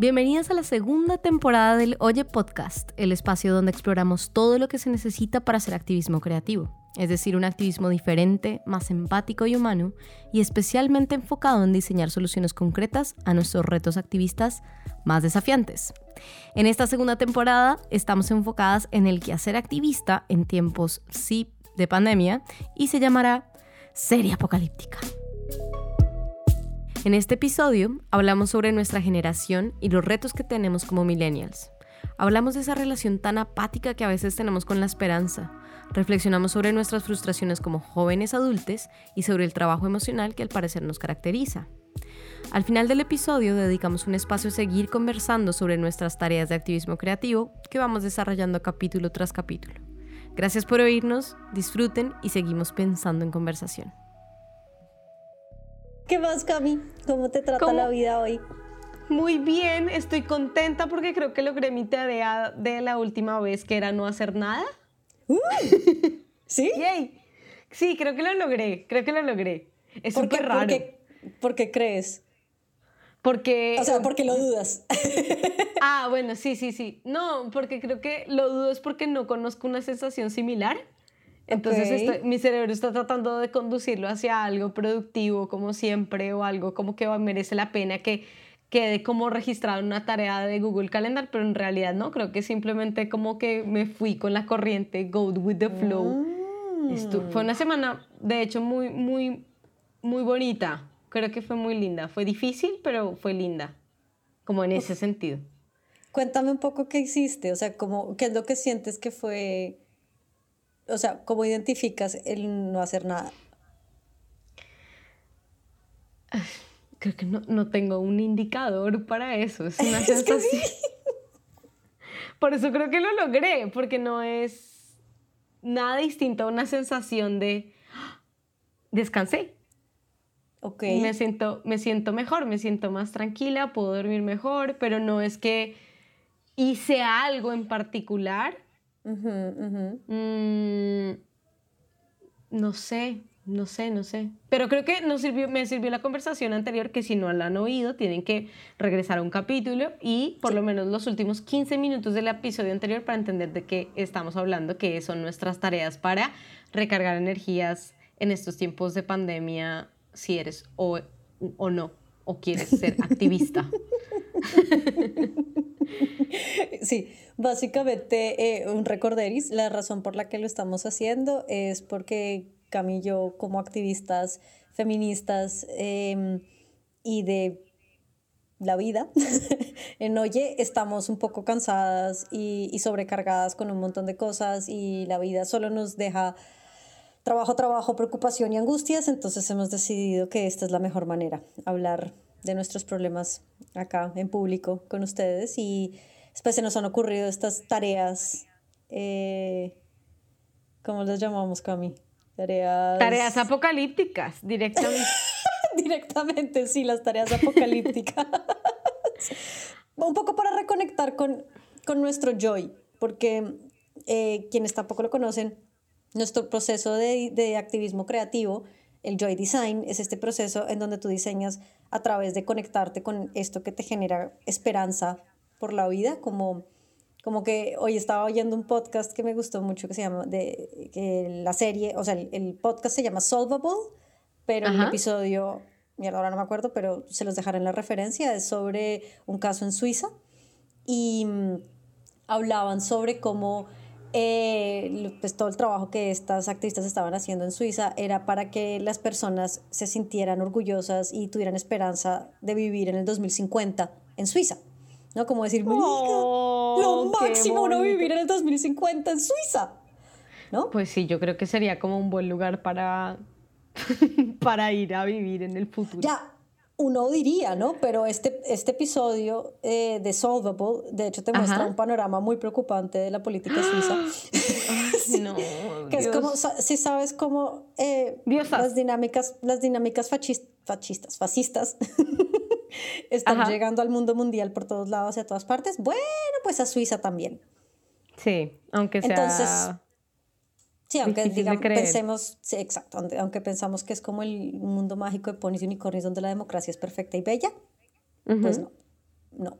Bienvenidas a la segunda temporada del Oye Podcast, el espacio donde exploramos todo lo que se necesita para hacer activismo creativo, es decir, un activismo diferente, más empático y humano, y especialmente enfocado en diseñar soluciones concretas a nuestros retos activistas más desafiantes. En esta segunda temporada estamos enfocadas en el quehacer activista en tiempos, sí, de pandemia, y se llamará Serie Apocalíptica. En este episodio hablamos sobre nuestra generación y los retos que tenemos como millennials. Hablamos de esa relación tan apática que a veces tenemos con la esperanza. Reflexionamos sobre nuestras frustraciones como jóvenes adultos y sobre el trabajo emocional que al parecer nos caracteriza. Al final del episodio dedicamos un espacio a seguir conversando sobre nuestras tareas de activismo creativo que vamos desarrollando capítulo tras capítulo. Gracias por oírnos, disfruten y seguimos pensando en conversación. ¿Qué más, Cami? ¿Cómo te trata la vida hoy? Muy bien, estoy contenta porque creo que logré mi tarea de la última vez, que era no hacer nada. ¿Sí? Sí, creo que lo logré, creo que lo logré. Es súper raro. ¿por qué, crees? Porque... O sea, porque lo dudas. ah, bueno, sí, sí, sí. No, porque creo que lo dudo es porque no conozco una sensación similar. Entonces mi cerebro está tratando de conducirlo hacia algo productivo como siempre o algo como que merece la pena que quede como registrado en una tarea de Google Calendar, pero en realidad no, creo que simplemente como que me fui con la corriente, go with the flow. fue una semana, de hecho, muy, muy, muy bonita. Creo que fue muy linda. Fue difícil, pero fue linda, como en ese sentido. Cuéntame un poco qué hiciste, o sea, como, qué es lo que sientes que fue o sea, ¿cómo identificas el no hacer nada? Creo que no, tengo un indicador para eso, es una sensación. Por eso creo que lo logré, porque no es nada distinto a una sensación de ¡Ah! descansé. Ok. Me siento, me siento mejor, me siento más tranquila, puedo dormir mejor, pero no es que hice algo en particular Mm, no sé, no sé, no sé. Pero creo que nos sirvió, me sirvió la conversación anterior que si no la han oído tienen que regresar a un capítulo y por lo menos los últimos 15 minutos del episodio anterior para entender de qué estamos hablando, que son nuestras tareas para recargar energías en estos tiempos de pandemia, si eres o, o no, o quieres ser activista. Sí, básicamente eh, un recorderis, la razón por la que lo estamos haciendo es porque Camillo como activistas feministas em, y de la vida en Oye estamos un poco cansadas y, y, sobrecargadas con un montón de cosas y la vida solo nos deja trabajo, trabajo, preocupación y angustias, entonces hemos decidido que esta es la mejor manera, hablar de nuestros problemas acá en público con ustedes y después se nos han ocurrido estas tareas, eh, ¿cómo las llamamos, Cami? Tareas... Tareas apocalípticas, directamente. directamente, sí, las tareas apocalípticas. Un poco para reconectar con, con nuestro joy, porque eh, quienes tampoco lo conocen, nuestro proceso de, de activismo creativo el Joy Design es este proceso en donde tú diseñas a través de conectarte con esto que te genera esperanza por la vida, como, como que hoy estaba oyendo un podcast que me gustó mucho que se llama, de que la serie, o sea, el, podcast se llama Solvable, pero el episodio, mierda, ahora no me acuerdo, pero se los dejaré en la referencia, es sobre un caso en Suiza y mm, hablaban sobre cómo eh, pues todo el trabajo que estas activistas estaban haciendo en Suiza era para que las personas se sintieran orgullosas y tuvieran esperanza de vivir en el 2050 en Suiza. ¿No? Como decir, oh, lo máximo no vivir en el 2050 en Suiza. ¿No? Pues sí, yo creo que sería como un buen lugar para, para ir a vivir en el futuro. Ya, uno diría, ¿no? Pero este, este episodio eh, de Solvable, de hecho, te muestra un panorama muy preocupante de la política suiza. no, que es como, si sabes cómo eh, las dinámicas, las dinámicas fascistas, fascistas están llegando al mundo mundial por todos lados y a todas partes, bueno, pues a Suiza también. Sí, aunque sea... Entonces, Sí, aunque digamos, pensemos, sí, exacto, aunque pensamos que es como el mundo mágico de ponis y unicornios donde la democracia es perfecta y bella, pues no, no.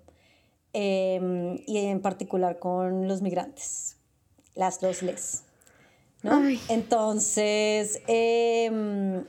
em, y en particular con los migrantes, las dos les. ¿no? Entonces, em,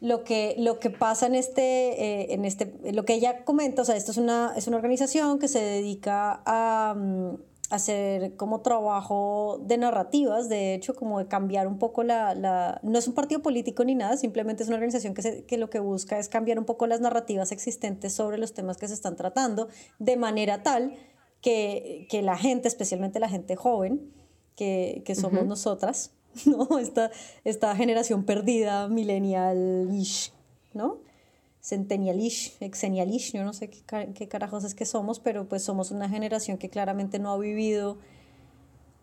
lo que, lo que pasa en este, eh, en este, lo que ella comenta, o sea, esto es una, es una organización que se dedica a, mm, hacer como trabajo de narrativas, de hecho, como de cambiar un poco la, la, no es un partido político ni nada, simplemente es una organización que, se, que lo que busca es cambiar un poco las narrativas existentes sobre los temas que se están tratando, de manera tal que, que la gente, especialmente la gente joven, que, que somos nosotras, ¿no? Esta, esta generación perdida, millennial-ish, ¿no? Centennial-ish, exennial-ish, yo no sé qué, qué carajos es que somos, pero pues somos una generación que claramente no ha vivido,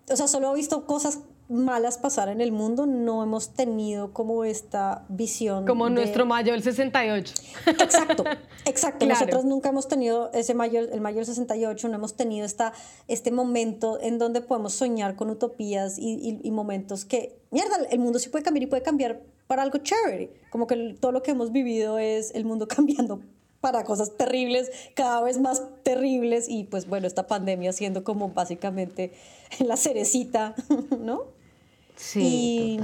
o sea, solo ha visto cosas malas pasar en el mundo, no hemos tenido como esta visión. Como nuestro mayo del 68. Exacto, exacto. Nosotros nunca hemos tenido ese mayo, el mayo del 68, no hemos tenido esta, este momento en donde podemos soñar con utopías y, y, momentos que, mierda, el mundo sí puede cambiar y puede cambiar para algo chévere. Como que todo lo que hemos vivido es el mundo cambiando para cosas terribles, cada vez más terribles y pues bueno, esta pandemia siendo como básicamente la cerecita, ¿no? Sí,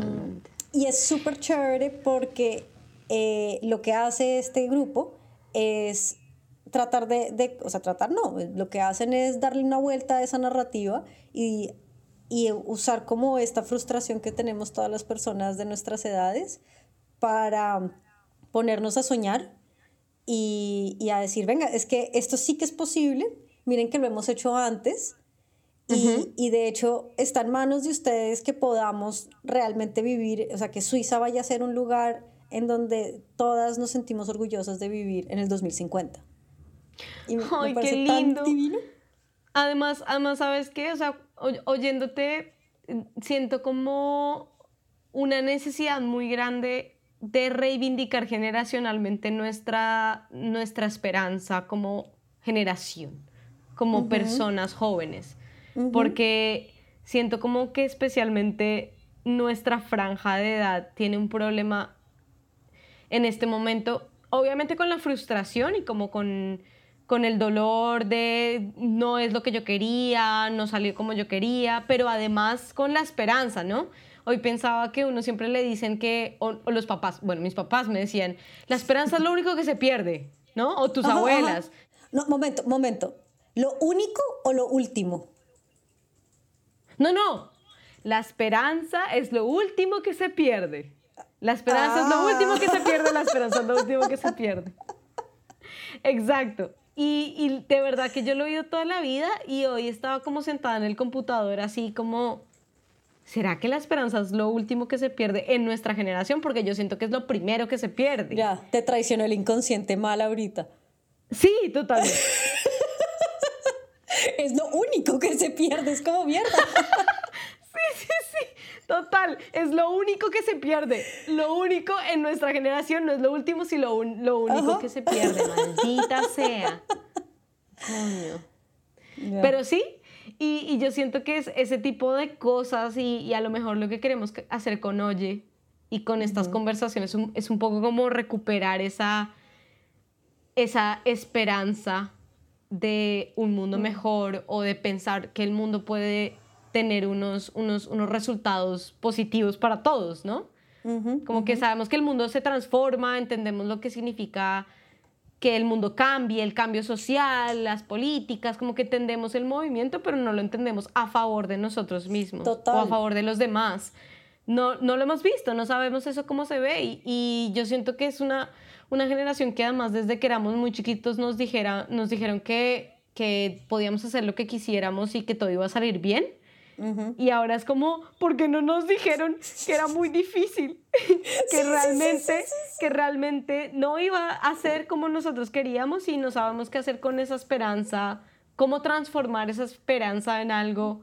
y, y es súper chévere porque eh, lo que hace este grupo es tratar de, de, o sea, tratar no, lo que hacen es darle una vuelta a esa narrativa y, y usar como esta frustración que tenemos todas las personas de nuestras edades para ponernos a soñar y, y, a decir, venga, es que esto sí que es posible, miren que lo hemos hecho antes y, y, de hecho está en manos de ustedes que podamos realmente vivir, o sea, que Suiza vaya a ser un lugar en donde todas nos sentimos orgullosas de vivir en el 2050. Y ¡Ay, qué lindo! Además, además, ¿sabes qué? O sea, oyéndote, siento como una necesidad muy grande de reivindicar generacionalmente nuestra, nuestra esperanza como generación, como personas jóvenes, porque siento como que especialmente nuestra franja de edad tiene un problema en este momento, obviamente con la frustración y como con, con el dolor de no es lo que yo quería, no salió como yo quería, pero además con la esperanza, ¿no? Hoy pensaba que uno siempre le dicen que, o, los papás, bueno, mis papás me decían, la esperanza es lo único que se pierde, ¿no? O tus abuelas. No, momento, momento. ¿Lo único o lo último? No, no. La esperanza es lo último que se pierde. La esperanza es lo último que se pierde, la esperanza es lo último que se pierde. Exacto. Y, y, de verdad que yo lo he oído toda la vida y hoy estaba como sentada en el computador así como ¿será que la esperanza es lo último que se pierde en nuestra generación? Porque yo siento que es lo primero que se pierde. Ya, te traicionó el inconsciente mal ahorita. Sí, totalmente. es lo único que se pierde, es como mierda. Total, es lo único que se pierde. Lo único en nuestra generación no es lo último, sino lo, lo único que se pierde. Maldita sea. Coño. Pero sí, y, yo siento que es ese tipo de cosas y, a lo mejor lo que queremos hacer con Oye y con estas conversaciones es un, poco como recuperar esa, esa esperanza de un mundo mejor o de pensar que el mundo puede tener unos, unos, unos resultados positivos para todos, ¿no? como que sabemos que el mundo se transforma, entendemos lo que significa que el mundo cambie, el cambio social, las políticas, como que entendemos el movimiento, pero no lo entendemos a favor de nosotros mismos o a favor de los demás. No, no lo hemos visto, no sabemos eso cómo se ve y, yo siento que es una, una generación que además desde que éramos muy chiquitos nos, dijera, nos dijeron que, que podíamos hacer lo que quisiéramos y que todo iba a salir bien y ahora es como, ¿por qué no nos dijeron que era muy difícil? que, realmente, que realmente no iba a ser como nosotros queríamos y no sabemos qué hacer con esa esperanza, cómo transformar esa esperanza en algo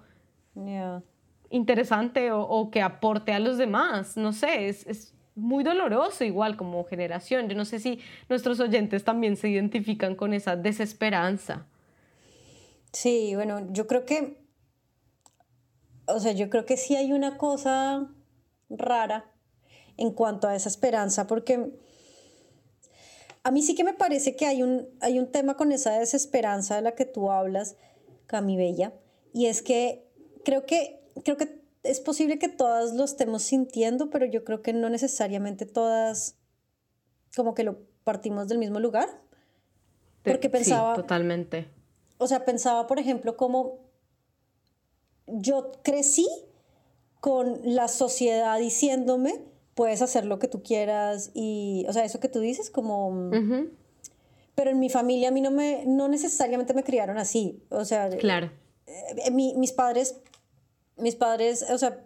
interesante o, que aporte a los demás. No sé, es, es muy doloroso igual como generación. Yo no sé si nuestros oyentes también se identifican con esa desesperanza. Sí, bueno, yo creo que o sea, yo creo que sí hay una cosa rara en cuanto a esa esperanza, porque a mí sí que me parece que hay un, hay un tema con esa desesperanza de la que tú hablas, Cami Bella, y es que creo que, creo que es posible que todas lo estemos sintiendo, pero yo creo que no necesariamente todas como que lo partimos del mismo lugar. Porque pensaba... Sí, totalmente. O sea, pensaba, por ejemplo, como yo crecí con la sociedad diciéndome, puedes hacer lo que tú quieras y, o sea, eso que tú dices como... Pero en mi familia a mí no, me, no necesariamente me criaron así. O sea, claro. Eh, mis padres, mis padres, o sea,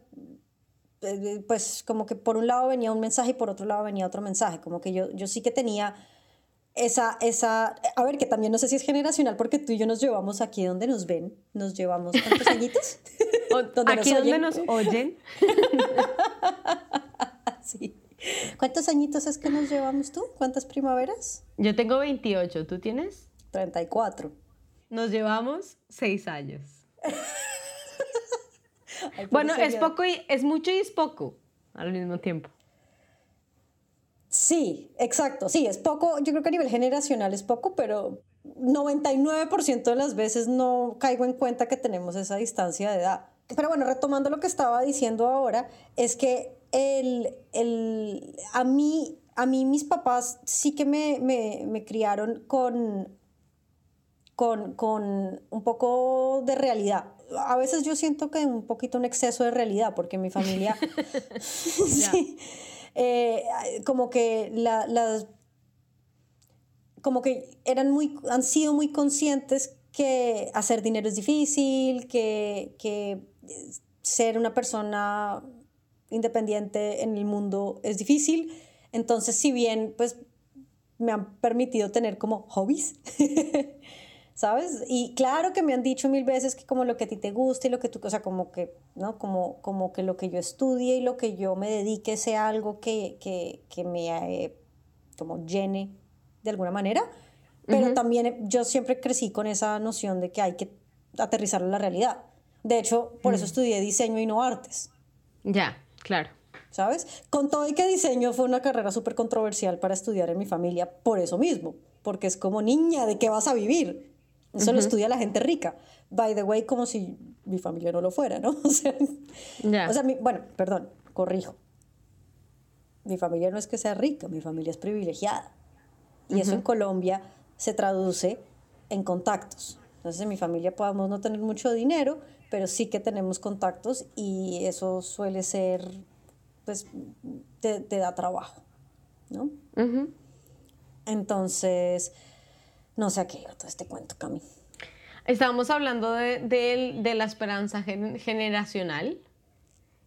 eh, pues como que por un lado venía un mensaje y por otro lado venía otro mensaje. Como que yo, yo sí que tenía esa, esa, a ver, que también no sé si es generacional porque tú y yo nos llevamos aquí donde nos ven, nos llevamos cuántos añitos. aquí donde nos oyen. sí. ¿Cuántos añitos es que nos llevamos tú? ¿Cuántas primaveras? Yo tengo 28, ¿tú tienes? 34. Nos llevamos 6 años. bueno, es poco y es mucho y es poco al mismo tiempo. Sí, exacto. Sí, es poco. Yo creo que a nivel generacional es poco, pero 99% de las veces no caigo en cuenta que tenemos esa distancia de edad. Pero bueno, retomando lo que estaba diciendo ahora, es que el, el, a, mí, a mí mis papás sí que me, me, me criaron con, con, con un poco de realidad a veces yo siento que un poquito un exceso de realidad, porque mi familia, sí, eh, como que la, las, como que eran muy, han sido muy conscientes que hacer dinero es difícil, que, que ser una persona independiente en el mundo es difícil. Entonces, si bien, pues, me han permitido tener como hobbies, ¿sabes? Y claro que me han dicho mil veces que como lo que a ti te gusta y lo que tú, o sea, como que, ¿no? Como, como que lo que yo estudie y lo que yo me dedique sea algo que, que, que me eh, como llene de alguna manera, pero también yo siempre crecí con esa noción de que hay que aterrizarlo en la realidad. De hecho, por eso mm. estudié diseño y no artes. Ya, claro. ¿Sabes? Con todo y que diseño fue una carrera súper controversial para estudiar en mi familia por eso mismo, porque es como niña, ¿de qué vas a vivir? Eso lo estudia la gente rica. By the way, como si mi familia no lo fuera, ¿no? O sea, o sea bueno, perdón, corrijo. Mi familia no es que sea rica, mi familia es privilegiada. Y eso en Colombia se traduce en contactos. Entonces en mi familia podemos no tener mucho dinero, pero sí que tenemos contactos y eso suele ser, pues, te, da trabajo, ¿no? Entonces, no sé a qué iba todo este cuento, Cami. Estábamos hablando de, la esperanza generacional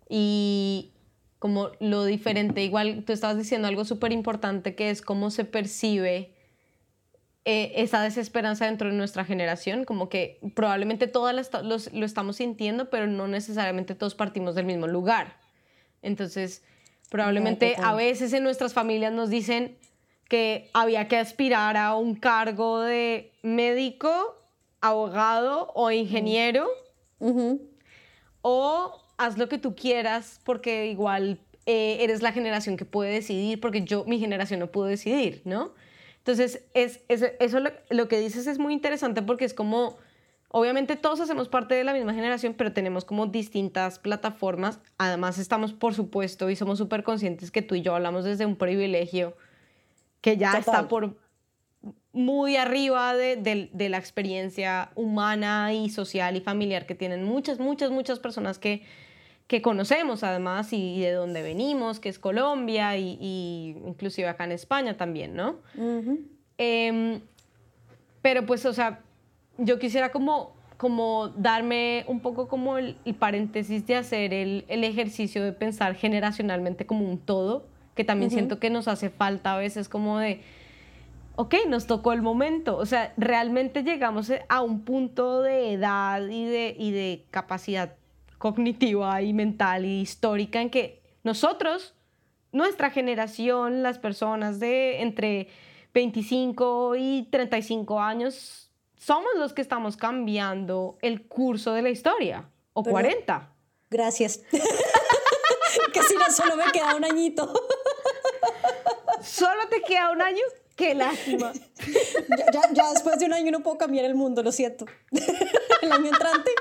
y como lo diferente, igual tú estabas diciendo algo súper importante que es cómo se percibe eh, esa desesperanza dentro de nuestra generación, como que probablemente todas lo estamos sintiendo, pero no necesariamente todos partimos del mismo lugar. Entonces, probablemente a veces en nuestras familias nos dicen, que había que aspirar a un cargo de médico, abogado o ingeniero. O haz lo que tú quieras porque igual eh, eres la generación que puede decidir, porque yo, mi generación no pudo decidir, ¿no? Entonces, es, eso lo, lo, que dices es muy interesante porque es como, obviamente todos hacemos parte de la misma generación, pero tenemos como distintas plataformas. Además, estamos, por supuesto, y somos súper conscientes que tú y yo hablamos desde un privilegio que ya está por muy arriba de, la experiencia humana y social y familiar que tienen muchas, muchas, muchas personas que, que conocemos además y, de dónde venimos, que es Colombia y, inclusive acá en España también, ¿no? Em, pero pues, o sea, yo quisiera como, como darme un poco como el, paréntesis de hacer el, el, ejercicio de pensar generacionalmente como un todo que también siento que nos hace falta a veces como de, ok, nos tocó el momento, o sea, realmente llegamos a un punto de edad y de, y de capacidad cognitiva y mental y histórica en que nosotros, nuestra generación, las personas de entre 25 y 35 años, somos los que estamos cambiando el curso de la historia, o 40. Gracias. que si no, solo me queda un añito. ¿Solo te queda un año? Qué lástima. ya, ya, ya, después de un año no puedo cambiar el mundo, lo siento. el año entrante.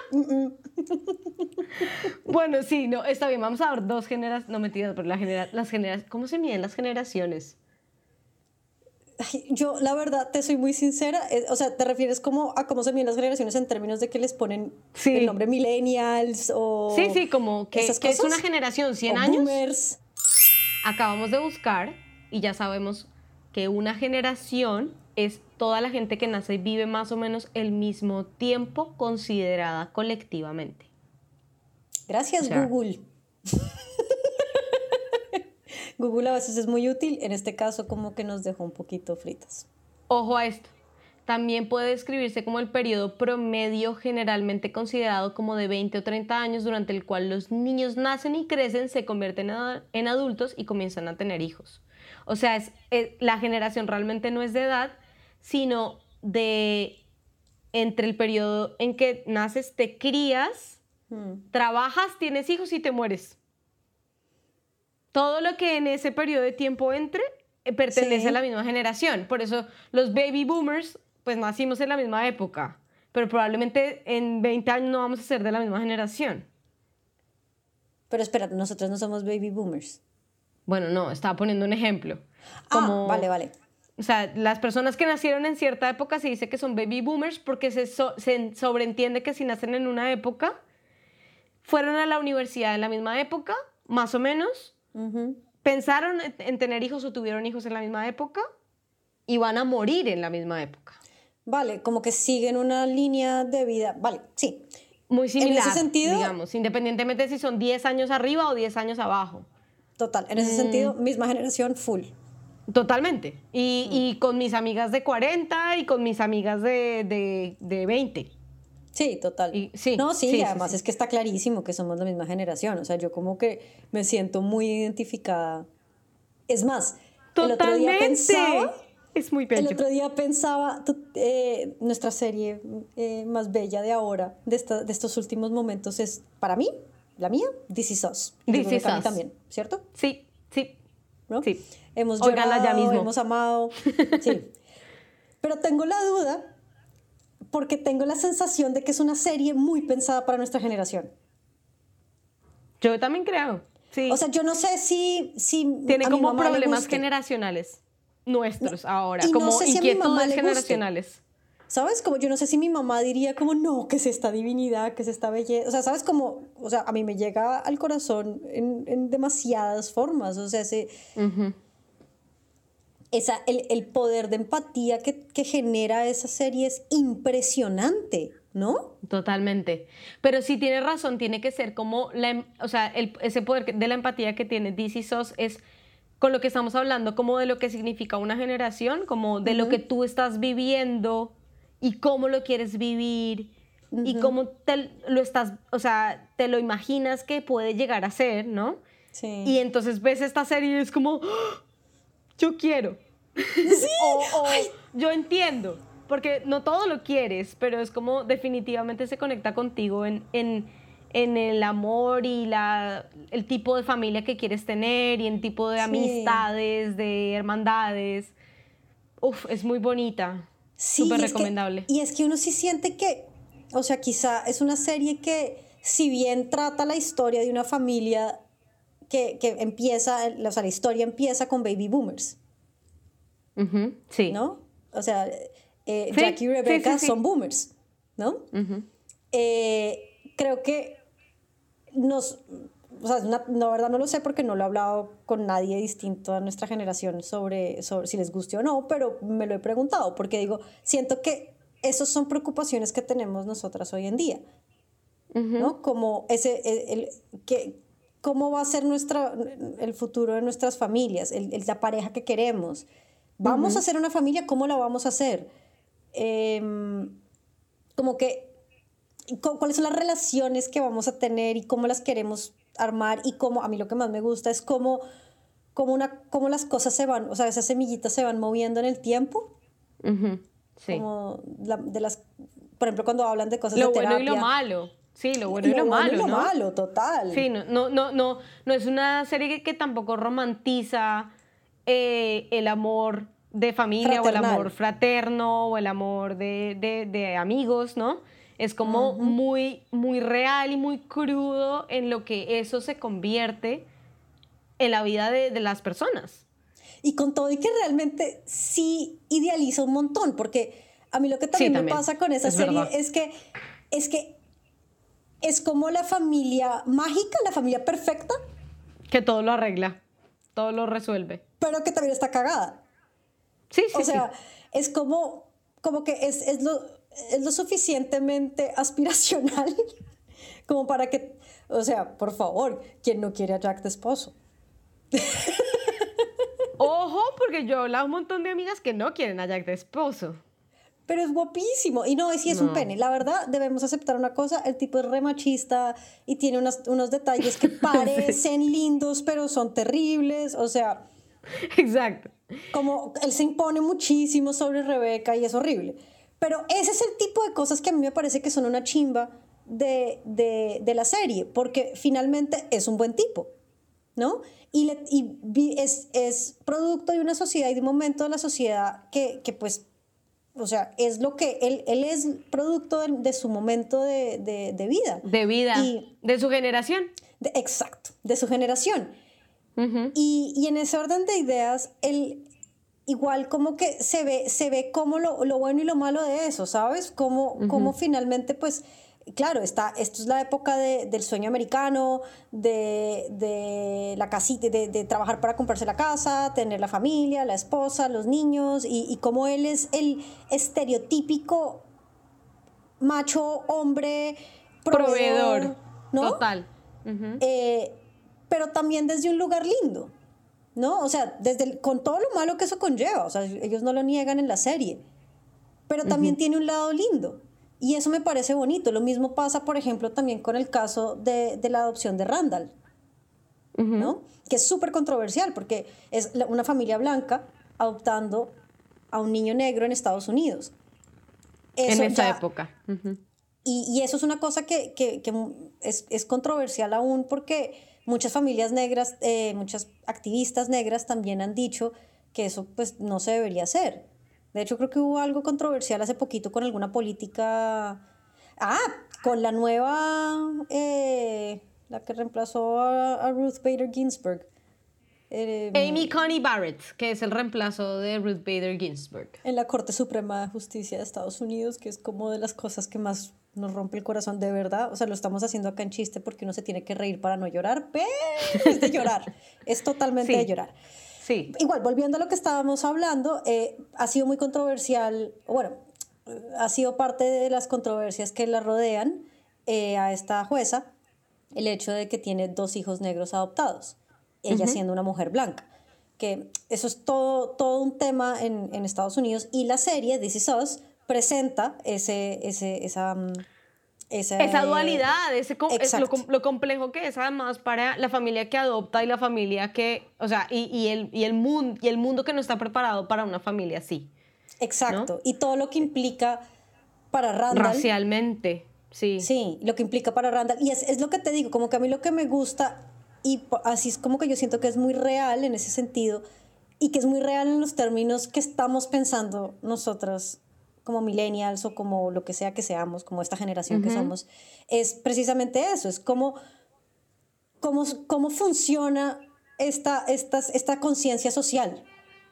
bueno, sí, no, está bien. Vamos a ver dos generaciones. No mentiras, pero la genera las generaciones. ¿Cómo se miden las generaciones? yo, la verdad, te soy muy sincera. Eh, o sea, ¿te refieres como a cómo se miden las generaciones en términos de que les ponen el nombre millennials o. Sí, sí, como que, que es una generación, 100 años. Acabamos de buscar y ya sabemos que una generación es toda la gente que nace y vive más o menos el mismo tiempo considerada colectivamente. Gracias, Google. Google a veces es muy útil, en este caso como que nos dejó un poquito fritas. Ojo a esto. También puede describirse como el periodo promedio generalmente considerado como de 20 o 30 años durante el cual los niños nacen y crecen, se convierten en adultos y comienzan a tener hijos. O sea, es, la generación realmente no es de edad, sino de entre el periodo en que naces, te crías, hmm. trabajas, tienes hijos y te mueres. Todo lo que en ese periodo de tiempo entre eh, pertenece a la misma generación. Por eso los baby boomers, pues nacimos en la misma época, pero probablemente en 20 años no vamos a ser de la misma generación. Pero espera, nosotros no somos baby boomers. Bueno, no, estaba poniendo un ejemplo. Ah, como, ah, vale, vale. O sea, las personas que nacieron en cierta época se dice que son baby boomers porque se, se sobreentiende que si nacen en una época, fueron a la universidad en la misma época, más o menos, pensaron en tener hijos o tuvieron hijos en la misma época y van a morir en la misma época. Vale, como que siguen una línea de vida. Vale, sí. Muy similar, en ese sentido, digamos, independientemente si son 10 años arriba o 10 años abajo. Total, en ese mm. sentido, misma generación full. Totalmente. Y, mm. y, con mis amigas de 40 y con mis amigas de, de, de 20. Sí, total. Y, sí, no, sí, además es que está clarísimo que somos la misma generación. O sea, yo como que me siento muy identificada. Es más, Totalmente. el otro día pensaba. Es muy bello. El otro día pensaba eh, nuestra serie eh, más bella de ahora, de, esta, de estos últimos momentos, es para mí la mía, This Is Us. This Is Us. también, ¿cierto? Sí, sí. ¿No? Sí. Hemos llorado, ya mismo. hemos amado. Sí. Pero tengo la duda porque tengo la sensación de que es una serie muy pensada para nuestra generación. Yo también creo. Sí. O sea, yo no sé si... si Tiene como problemas generacionales nuestros ahora, como inquietudes generacionales. ¿Sabes? Como yo no sé si mi mamá diría como, no, que es esta divinidad, que es esta belleza. O sea, ¿sabes? Como, o sea, a mí me llega al corazón en, en demasiadas formas. O sea, ese, esa, el, el, poder de empatía que, que genera esa serie es impresionante. ¿no? Totalmente. Pero sí tiene razón, tiene que ser como, la, em, o sea, el, ese poder de la empatía que tiene DC SOS es con lo que estamos hablando, como de lo que significa una generación, como de lo que tú estás viviendo y cómo lo quieres vivir y cómo te lo estás, o sea, te lo imaginas que puede llegar a ser, ¿no? Sí. Y entonces ves esta serie y es como, ¡Ah! yo quiero. Sí. o, yo entiendo, porque no todo lo quieres, pero es como definitivamente se conecta contigo en, en, en el amor y la, el tipo de familia que quieres tener y el tipo de amistades, de hermandades. Uf, es muy bonita. Sí, Súper recomendable. y es que uno sí siente que, o sea, quizá es una serie que, si bien trata la historia de una familia que, que empieza, o sea, la historia empieza con baby boomers. sí. ¿No? O sea, eh, Jackie y Rebecca son boomers, ¿no? Eh, creo que nos, o sea, la verdad no lo sé porque no lo he hablado con nadie distinto a nuestra generación sobre, sobre si les guste o no, pero me lo he preguntado porque digo, siento que esas son preocupaciones que tenemos nosotras hoy en día, ¿no? Como ese, el, que, cómo va a ser nuestra, el futuro de nuestras familias, el, la pareja que queremos. ¿Vamos a hacer una familia? ¿Cómo la vamos a hacer? Em, como que, ¿cuáles son las relaciones que vamos a tener y cómo las queremos armar y cómo, a mí lo que más me gusta es cómo, cómo, una, cómo las cosas se van, o sea, esas semillitas se van moviendo en el tiempo. sí. Como de las, por ejemplo, cuando hablan de cosas lo de terapia. Lo bueno y lo malo. Sí, lo bueno y, lo, malo. Y lo malo, total. Sí, no, no, no, no, es una serie que, tampoco romantiza eh, el amor de familia o el amor fraterno o el amor de, de, amigos, ¿no? Es como muy, muy real y muy crudo en lo que eso se convierte en la vida de, de las personas. Y con todo y que realmente sí idealiza un montón, porque a mí lo que también, me pasa con esa serie es que, es que es como la familia mágica, la familia perfecta. Que todo lo arregla, todo lo resuelve. Pero que también está cagada. Sí, sí. O sea, es como, como que es, es, lo, es lo suficientemente aspiracional como para que, o sea, por favor, ¿quién no quiere a Jack de esposo? Ojo, porque yo he un montón de amigas que no quieren a Jack de esposo. Pero es guapísimo. Y no, sí es un pene. La verdad, debemos aceptar una cosa. El tipo es re machista y tiene unos detalles que parecen lindos, pero son terribles. O sea... Exacto. Como él se impone muchísimo sobre Rebeca y es horrible. Pero ese es el tipo de cosas que a mí me parece que son una chimba de, de, de la serie, porque finalmente es un buen tipo, ¿no? Y, y es, es, producto de una sociedad y de un momento de la sociedad que, que pues o sea, es lo que él, él es producto de, su momento de, de, vida. De vida. Y, de su generación. exacto, de su generación. y, y, en ese orden de ideas, él igual como que se ve, se ve como lo, lo bueno y lo malo de eso, ¿sabes? Como, como finalmente pues claro, está, esto es la época del sueño americano, de, la casita, de, trabajar para comprarse la casa, tener la familia, la esposa, los niños, y, como él es el estereotípico macho, hombre, proveedor, ¿no? Total. Eh, pero también desde un lugar lindo, ¿no? O sea, desde con todo lo malo que eso conlleva, o sea, ellos no lo niegan en la serie, pero también tiene un lado lindo. Y eso me parece bonito. Lo mismo pasa, por ejemplo, también con el caso de, la adopción de Randall, ¿no? Que es súper controversial porque es una familia blanca adoptando a un niño negro en Estados Unidos. en esa época. y, eso es una cosa que, es, controversial aún porque muchas familias negras, eh, muchas activistas negras también han dicho que eso pues no se debería hacer. De hecho, creo que hubo algo controversial hace poquito con alguna política. Ah, con la nueva. Eh, la que reemplazó a, Ruth Bader Ginsburg. Eh, Amy Coney Barrett, que es el reemplazo de Ruth Bader Ginsburg. En la Corte Suprema de Justicia de Estados Unidos, que es como de las cosas que más nos rompe el corazón de verdad. O sea, lo estamos haciendo acá en chiste porque uno se tiene que reír para no llorar, pero es de llorar. es totalmente de llorar. Sí. Igual, volviendo a lo que estábamos hablando, eh, ha sido muy controversial, bueno, ha sido parte de las controversias que la rodean eh, a esta jueza, el hecho de que tiene dos hijos negros adoptados, ella siendo una mujer blanca. Que eso es todo, todo un tema en, en Estados Unidos y la serie This Is Us presenta ese, ese, esa, mm, esa, dualidad, ese lo, complejo que es además para la familia que adopta y la familia que, o sea, y, el, y, el, mundo, y el mundo que no está preparado para una familia así. Exacto, y todo lo que implica para Randall. Racialmente, sí. Sí, lo que implica para Randall. Y es, es lo que te digo, como que a mí lo que me gusta, y así es como que yo siento que es muy real en ese sentido, y que es muy real en los términos que estamos pensando nosotras como millennials o como lo que sea que seamos, como esta generación que somos, es precisamente eso, es como cómo, cómo funciona esta, esta, esta conciencia social,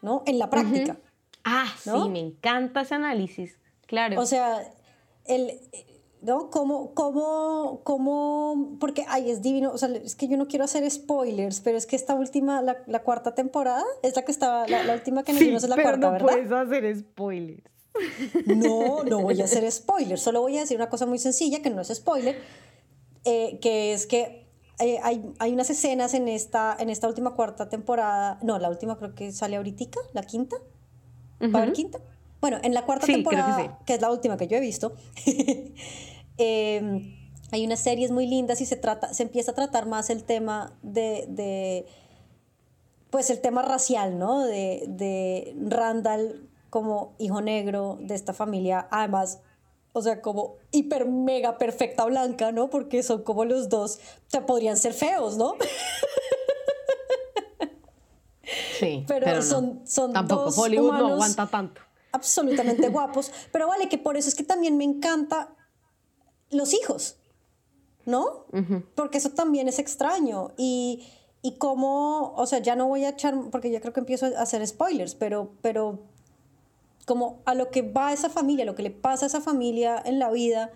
¿no? En la práctica. Ah, sí, me encanta ese análisis, claro. O sea, el, ¿no? Como, como, como, porque, ay, es divino, o sea, es que yo no quiero hacer spoilers, pero es que esta última, la, la cuarta temporada, es la que estaba, la, última que nos vimos es la cuarta, no puedes hacer spoilers. No, no voy a hacer spoiler, solo voy a decir una cosa muy sencilla que no es spoiler, eh, que es que eh, hay, hay, unas escenas en esta, en esta última cuarta temporada, no, la última creo que sale ahorita, la quinta, ¿va a haber quinta? Bueno, en la cuarta temporada, que, es la última que yo he visto, em, hay unas series muy lindas y se, trata, se empieza a tratar más el tema de, de pues el tema racial, ¿no? De, de Randall como hijo negro de esta familia, además, o sea, como hiper mega perfecta blanca, ¿no? Porque son como los dos, sea, podrían ser feos, ¿no? Sí, pero, son, son Tampoco dos Hollywood humanos no aguanta tanto. absolutamente guapos. Pero vale, que por eso es que también me encanta los hijos, ¿no? Porque eso también es extraño. Y, y cómo, o sea, ya no voy a echar, porque ya creo que empiezo a hacer spoilers, pero, pero como a lo que va esa familia, lo que le pasa a esa familia en la vida,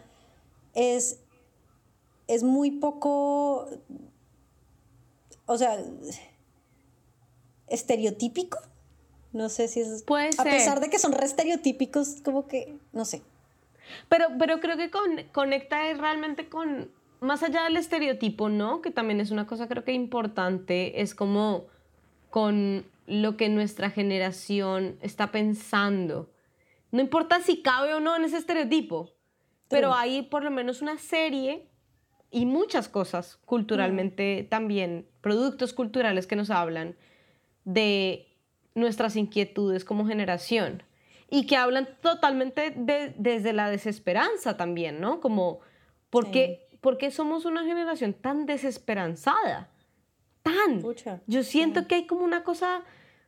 es, es muy poco, o sea, estereotípico. No sé si es... Puede A pesar de que son re estereotípicos, como que, no sé. Pero, pero creo que con, conecta realmente con, más allá del estereotipo, ¿no? Que también es una cosa creo que importante, es como con lo que nuestra generación está pensando. No importa si cabe o no en ese estereotipo, pero hay por lo menos una serie y muchas cosas culturalmente también, productos culturales que nos hablan de nuestras inquietudes como generación y que hablan totalmente desde la desesperanza también, ¿no? Como, ¿por qué, somos una generación tan desesperanzada? Tan. Yo siento que hay como una cosa,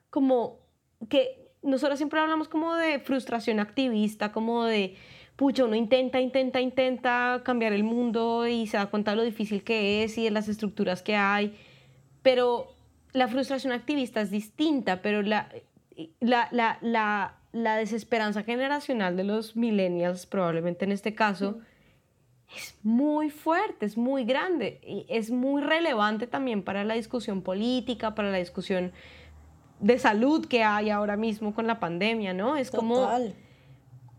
como que nosotros siempre hablamos como de frustración activista, como de, pucha, uno intenta, intenta, intenta cambiar el mundo y se da cuenta de lo difícil que es y de las estructuras que hay, pero la frustración activista es distinta, pero la, la, la, desesperanza generacional de los millennials, probablemente en este caso, es muy fuerte, es muy grande y es muy relevante también para la discusión política, para la discusión de salud que hay ahora mismo con la pandemia, ¿no? Es como,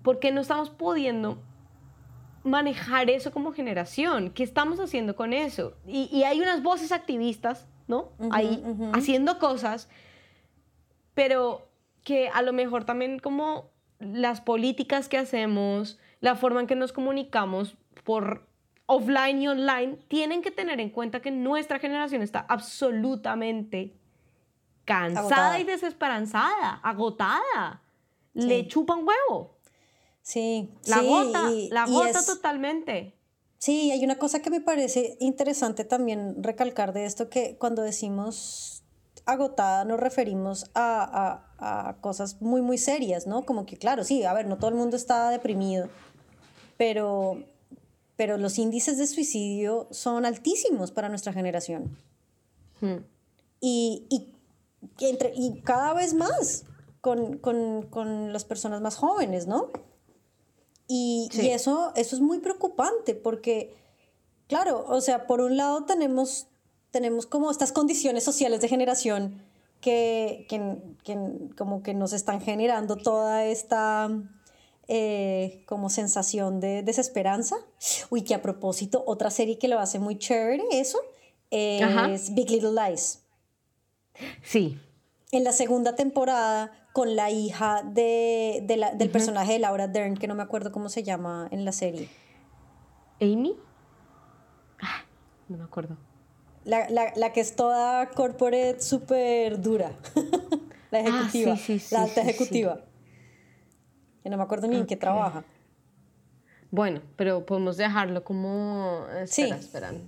¿por qué no estamos pudiendo manejar eso como generación? ¿Qué estamos haciendo con eso? Y, y hay unas voces activistas ¿no? Ahí haciendo cosas, pero que a lo mejor también como las políticas que hacemos, la forma en que nos comunicamos por offline y online, tienen que tener en cuenta que nuestra generación está absolutamente cansada y desesperanzada, agotada. Le chupan huevo. Sí, la gota, la gota totalmente. Sí, hay una cosa que me parece interesante también recalcar de esto, que cuando decimos agotada nos referimos a, a, cosas muy, muy serias, ¿no? Como que, claro, sí, a ver, no todo el mundo está deprimido, pero, pero los índices de suicidio son altísimos para nuestra generación. Hmm. Y, y, entre, y cada vez más con, con, con las personas más jóvenes, ¿no? Y, eso, eso es muy preocupante porque, claro, o sea, por un lado tenemos, tenemos como estas condiciones sociales de generación que, como que nos están generando toda esta eh, como sensación de desesperanza. Uy, que a propósito, otra serie que lo hace muy chévere, eso, es Big Little Lies. Sí. En la segunda temporada con la hija de, del personaje de Laura Dern, que no me acuerdo cómo se llama en la serie. ¿Amy? Ah, no me acuerdo. La, que es toda corporate súper dura. la ah, ejecutiva. la alta ejecutiva. Que no me acuerdo ni en qué trabaja. Bueno, pero podemos dejarlo como... Espera, sí.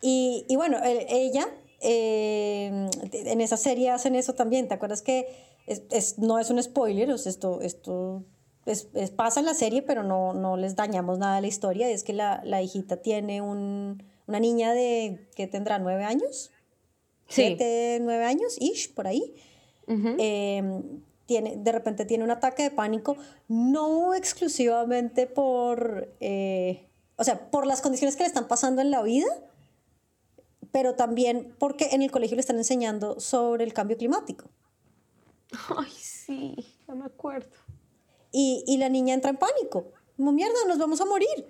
Y, y bueno, ella, eh, en esa serie hacen eso también. ¿Te acuerdas que es, no es un spoiler, esto, esto es, pasa en la serie, pero no, no les dañamos nada a la historia. Es que la, la hijita tiene un, una niña de que tendrá nueve años, siete, nueve años, ish, por ahí. Em, tiene, de repente tiene un ataque de pánico, no exclusivamente por, eh, o sea, por las condiciones que le están pasando en la vida, pero también porque en el colegio le están enseñando sobre el cambio climático. Ay, sí, no me acuerdo. Y, y la niña entra en pánico. Como mierda, nos vamos a morir.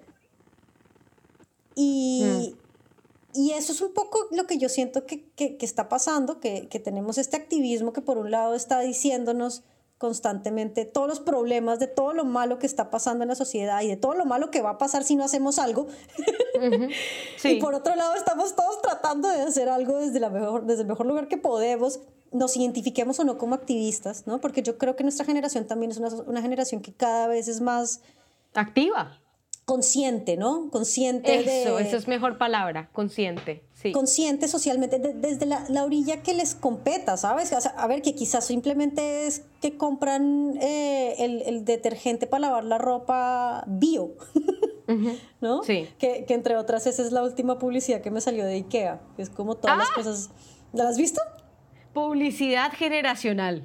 Y, mm. Y eso es un poco lo que yo siento que, que, que está pasando, que, que, tenemos este activismo que por un lado está diciéndonos constantemente todos los problemas de todo lo malo que está pasando en la sociedad y de todo lo malo que va a pasar si no hacemos algo. sí. Y por otro lado estamos todos tratando de hacer algo desde, la mejor, desde el mejor lugar que podemos nos identifiquemos o no como activistas, ¿no? Porque yo creo que nuestra generación también es una, una generación que cada vez es más... Activa. Consciente, ¿no? Consciente eso, de... Eso es mejor palabra, consciente, sí. Consciente socialmente, desde la, la, orilla que les competa, ¿sabes? O sea, a ver, que quizás simplemente es que compran eh, el, el, detergente para lavar la ropa bio, ¿no? Sí. Que, que, entre otras, esa es la última publicidad que me salió de Ikea, es como todas las ¡Ah! cosas... ¿La has visto? Publicidad generacional.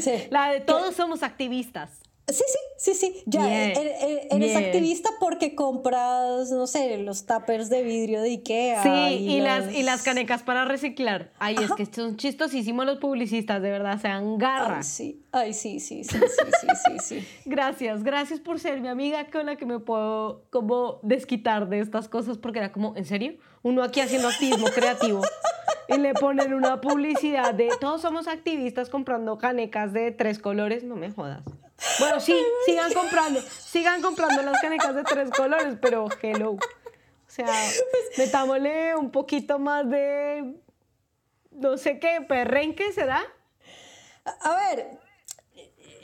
Sí. la de todos somos activistas. Sí, sí, sí, sí. Ya Bien, eres, eres bien. activista porque compras, no sé, los tuppers de vidrio de Ikea. Sí, y, las, los- y las canecas para reciclar. Ay, es que son chistosísimos los publicistas, de verdad, se dan garra. Ay, sí, ay, sí, sí, sí, sí, sí, sí, sí. Gracias, gracias por ser mi amiga con la que me puedo como desquitar de estas cosas, porque era como, ¿en serio? Uno aquí haciendo activismo creativo y le ponen una publicidad de todos somos activistas comprando canecas de tres colores, no me jodas. Bueno, sí, sigan comprando, sigan comprando las canecas de tres colores, pero hello. O sea, metámosle un poquito más de, no sé qué, perrenque se da. A ver,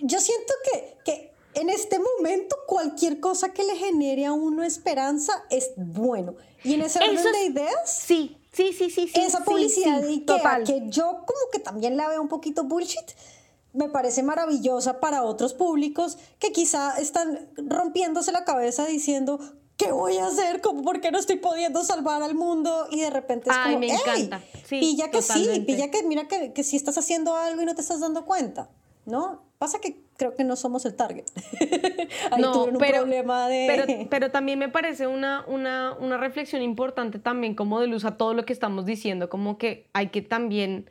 yo siento que, que en este momento cualquier cosa que le genere a uno esperanza es bueno. Y en ese orden Eso es- de ideas, Sí, sí, sí, sí, esa sí, publicidad sí, de Ikea, que yo como que también la veo un poquito bullshit, me parece maravillosa para otros públicos que quizá están rompiéndose la cabeza diciendo, ¿qué voy a hacer? ¿Cómo, ¿Por qué no estoy pudiendo salvar al mundo? Y de repente es Ay, como, me "Ey, encanta. Sí, pilla que sí, totalmente. pilla que mira que, que sí estás haciendo algo y no te estás dando cuenta, ¿no? Pasa que creo que no somos el target. Ahí tuvieron un problema de... pero, pero también me parece una, una, una reflexión importante también como de luz a todo lo que estamos diciendo, como que hay que también,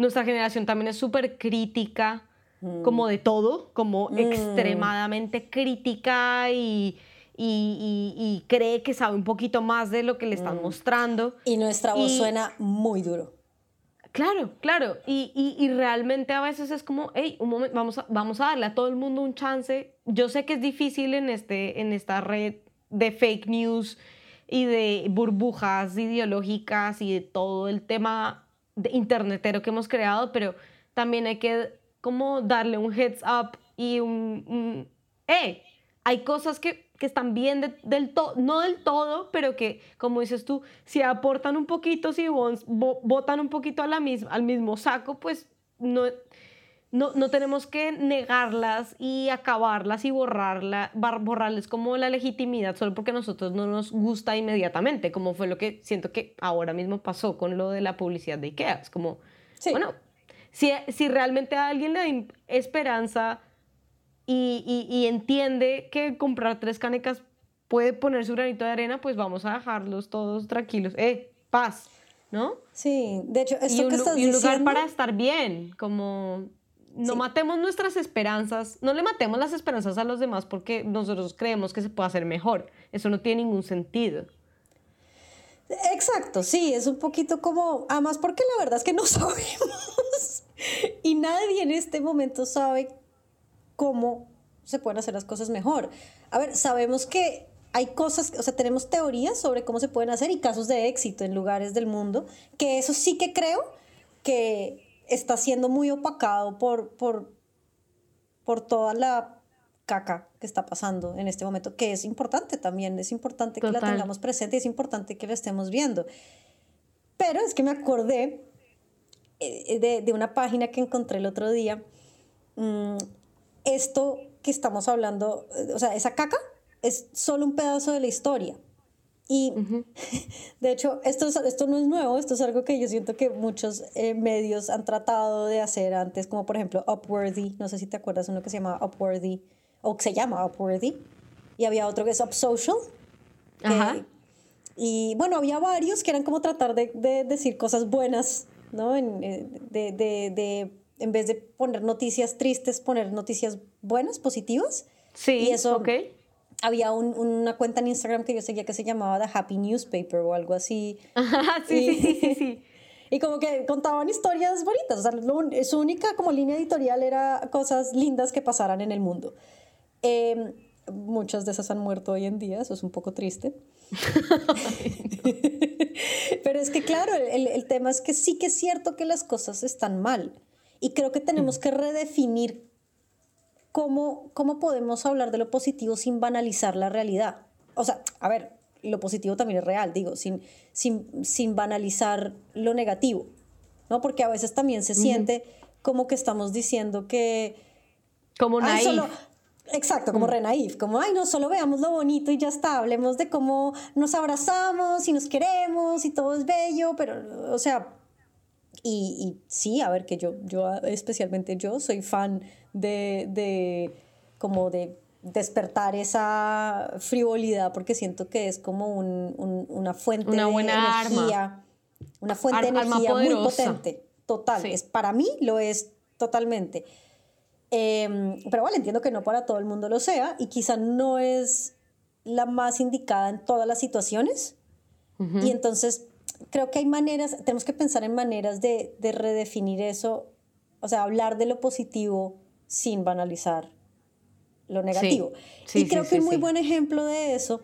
nuestra generación también es súper crítica, Mm. como de todo, como extremadamente crítica y, y, y- y cree que sabe un poquito más de lo que le están Mm. mostrando. Y nuestra voz suena muy duro. Claro, claro. Y, y- y realmente a veces es como, hey, un momento, vamos a, vamos a darle a todo el mundo un chance. Yo sé que es difícil en, este, en esta red de fake news y de burbujas ideológicas y de todo el tema internetero que hemos creado, pero también hay que como darle un heads up y un, hey, hay cosas que, que están bien de- del todo, no del todo, pero que, como dices tú, si aportan un poquito, si botan un poquito a la al mismo saco, pues no, no, no tenemos que negarlas y acabarlas y borrarla, borrarles como la legitimidad solo porque a nosotros no nos gusta inmediatamente, como fue lo que siento que ahora mismo pasó con lo de la publicidad de IKEA. Es como, Sí. bueno, si, si realmente a alguien le da esperanza y, y- y entiende que comprar tres canecas puede poner su granito de arena, pues vamos a dejarlos todos tranquilos. Eh, paz, ¿no? Sí, de hecho, Y esto un, que estás y un lugar diciendo... para estar bien, como no Sí. matemos nuestras esperanzas, no le matemos las esperanzas a los demás porque nosotros creemos que se puede hacer mejor. Eso no tiene ningún sentido. Exacto, sí, es un poquito como, además porque la verdad es que no sabemos y nadie en este momento sabe cómo se pueden hacer las cosas mejor. A ver, sabemos que hay cosas, o sea, tenemos teorías sobre cómo se pueden hacer y casos de éxito en lugares del mundo, que eso sí que creo que está siendo muy opacado por, por, por toda la caca que está pasando en este momento, que es importante también, es importante que la tengamos presente, es importante que la estemos viendo. Pero es que me acordé eh, de, de una página que encontré el otro día. Mm, esto que estamos hablando, eh, o sea, esa caca es solo un pedazo de la historia. Y de hecho, esto, es- esto no es nuevo, esto es algo que yo siento que muchos eh, medios han tratado de hacer antes, como por ejemplo Upworthy, no sé si te acuerdas uno que se llama Upworthy, o que se llama Upworthy, y había otro que es Upsocial. que- Ajá. y bueno, había varios que eran como tratar de, de decir cosas buenas, ¿no? En, eh, de, de, de, en vez de poner noticias tristes, poner noticias buenas, positivas. Sí, Y eso- ok. Había un- una cuenta en Instagram que yo seguía que se llamaba The Happy Newspaper o algo así. Ajá, sí, sí, sí, sí, sí. Y como que contaban historias bonitas. O sea, lo- su única como línea editorial era cosas lindas que pasaran en el mundo. Eh, muchas de esas han muerto hoy en día, eso es un poco triste. Pero es que claro, el, el tema es que sí que es cierto que las cosas están mal. Y creo que tenemos que redefinir cómo, cómo podemos hablar de lo positivo sin banalizar la realidad. o sea, a ver, lo positivo también es real, digo, sin, sin, sin banalizar lo negativo, ¿no? Porque a veces también se siente como que estamos diciendo que... Como naif. Exacto, como mm. re naif, como, ay, no, solo veamos lo bonito y ya está, hablemos de cómo nos abrazamos y nos queremos y todo es bello, pero, o sea, y, y sí, a ver, que yo, yo, especialmente yo, soy fan de, de como de despertar esa frivolidad porque siento que es como un, un, una fuente una buena de energía, arma. una fuente de energía muy potente, total, es, para mí lo es totalmente. Em, pero bueno, entiendo que no para todo el mundo lo sea y quizá no es la más indicada en todas las situaciones. Y entonces creo que hay maneras, tenemos que pensar en maneras de, de redefinir eso, o sea, hablar de lo positivo sin banalizar lo negativo. y creo que un muy buen ejemplo de eso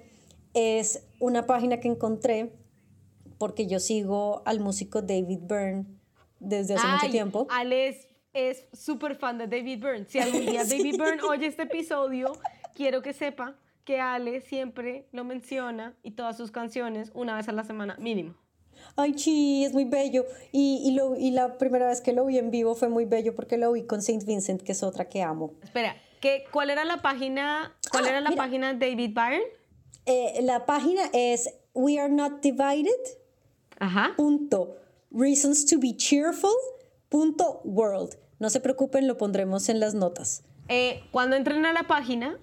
es una página que encontré porque yo sigo al músico David Byrne desde hace mucho tiempo. Alex es súper fan de David Byrne. Si algún día David Byrne oye este episodio, quiero que sepa que Ale siempre lo menciona y todas sus canciones una vez a la semana mínimo. Ay, chi, es muy bello. Y, y, lo, y la primera vez que lo vi en vivo fue muy bello porque lo vi con Saint Vincent, que es otra que amo. Espera, ¿qué, ¿cuál era la página? ¿Cuál ah, era la página de David Byrne? Eh, la página es We Are Not Divided. Ajá. Punto. Reasons to be cheerful. Punto world. No se preocupen, lo pondremos en las notas. Eh, cuando entren a la página,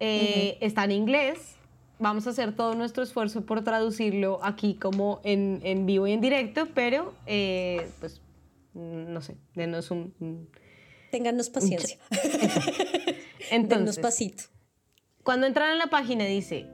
eh, está en inglés vamos a hacer todo nuestro esfuerzo por traducirlo aquí como en, en vivo y en directo, pero eh, pues no sé, denos un... Téngannos paciencia. Entonces, pasito. Cuando entran a la página dice,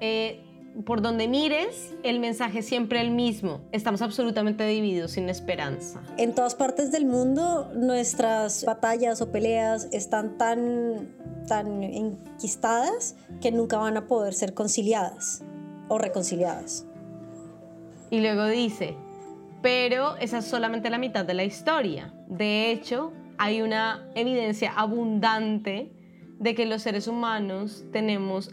eh, por donde mires, el mensaje es siempre el mismo. Estamos absolutamente divididos sin esperanza. En todas partes del mundo, nuestras batallas o peleas están tan, tan enquistadas que nunca van a poder ser conciliadas o reconciliadas. Y luego dice, pero esa es solamente la mitad de la historia. De hecho, hay una evidencia abundante de que los seres humanos tenemos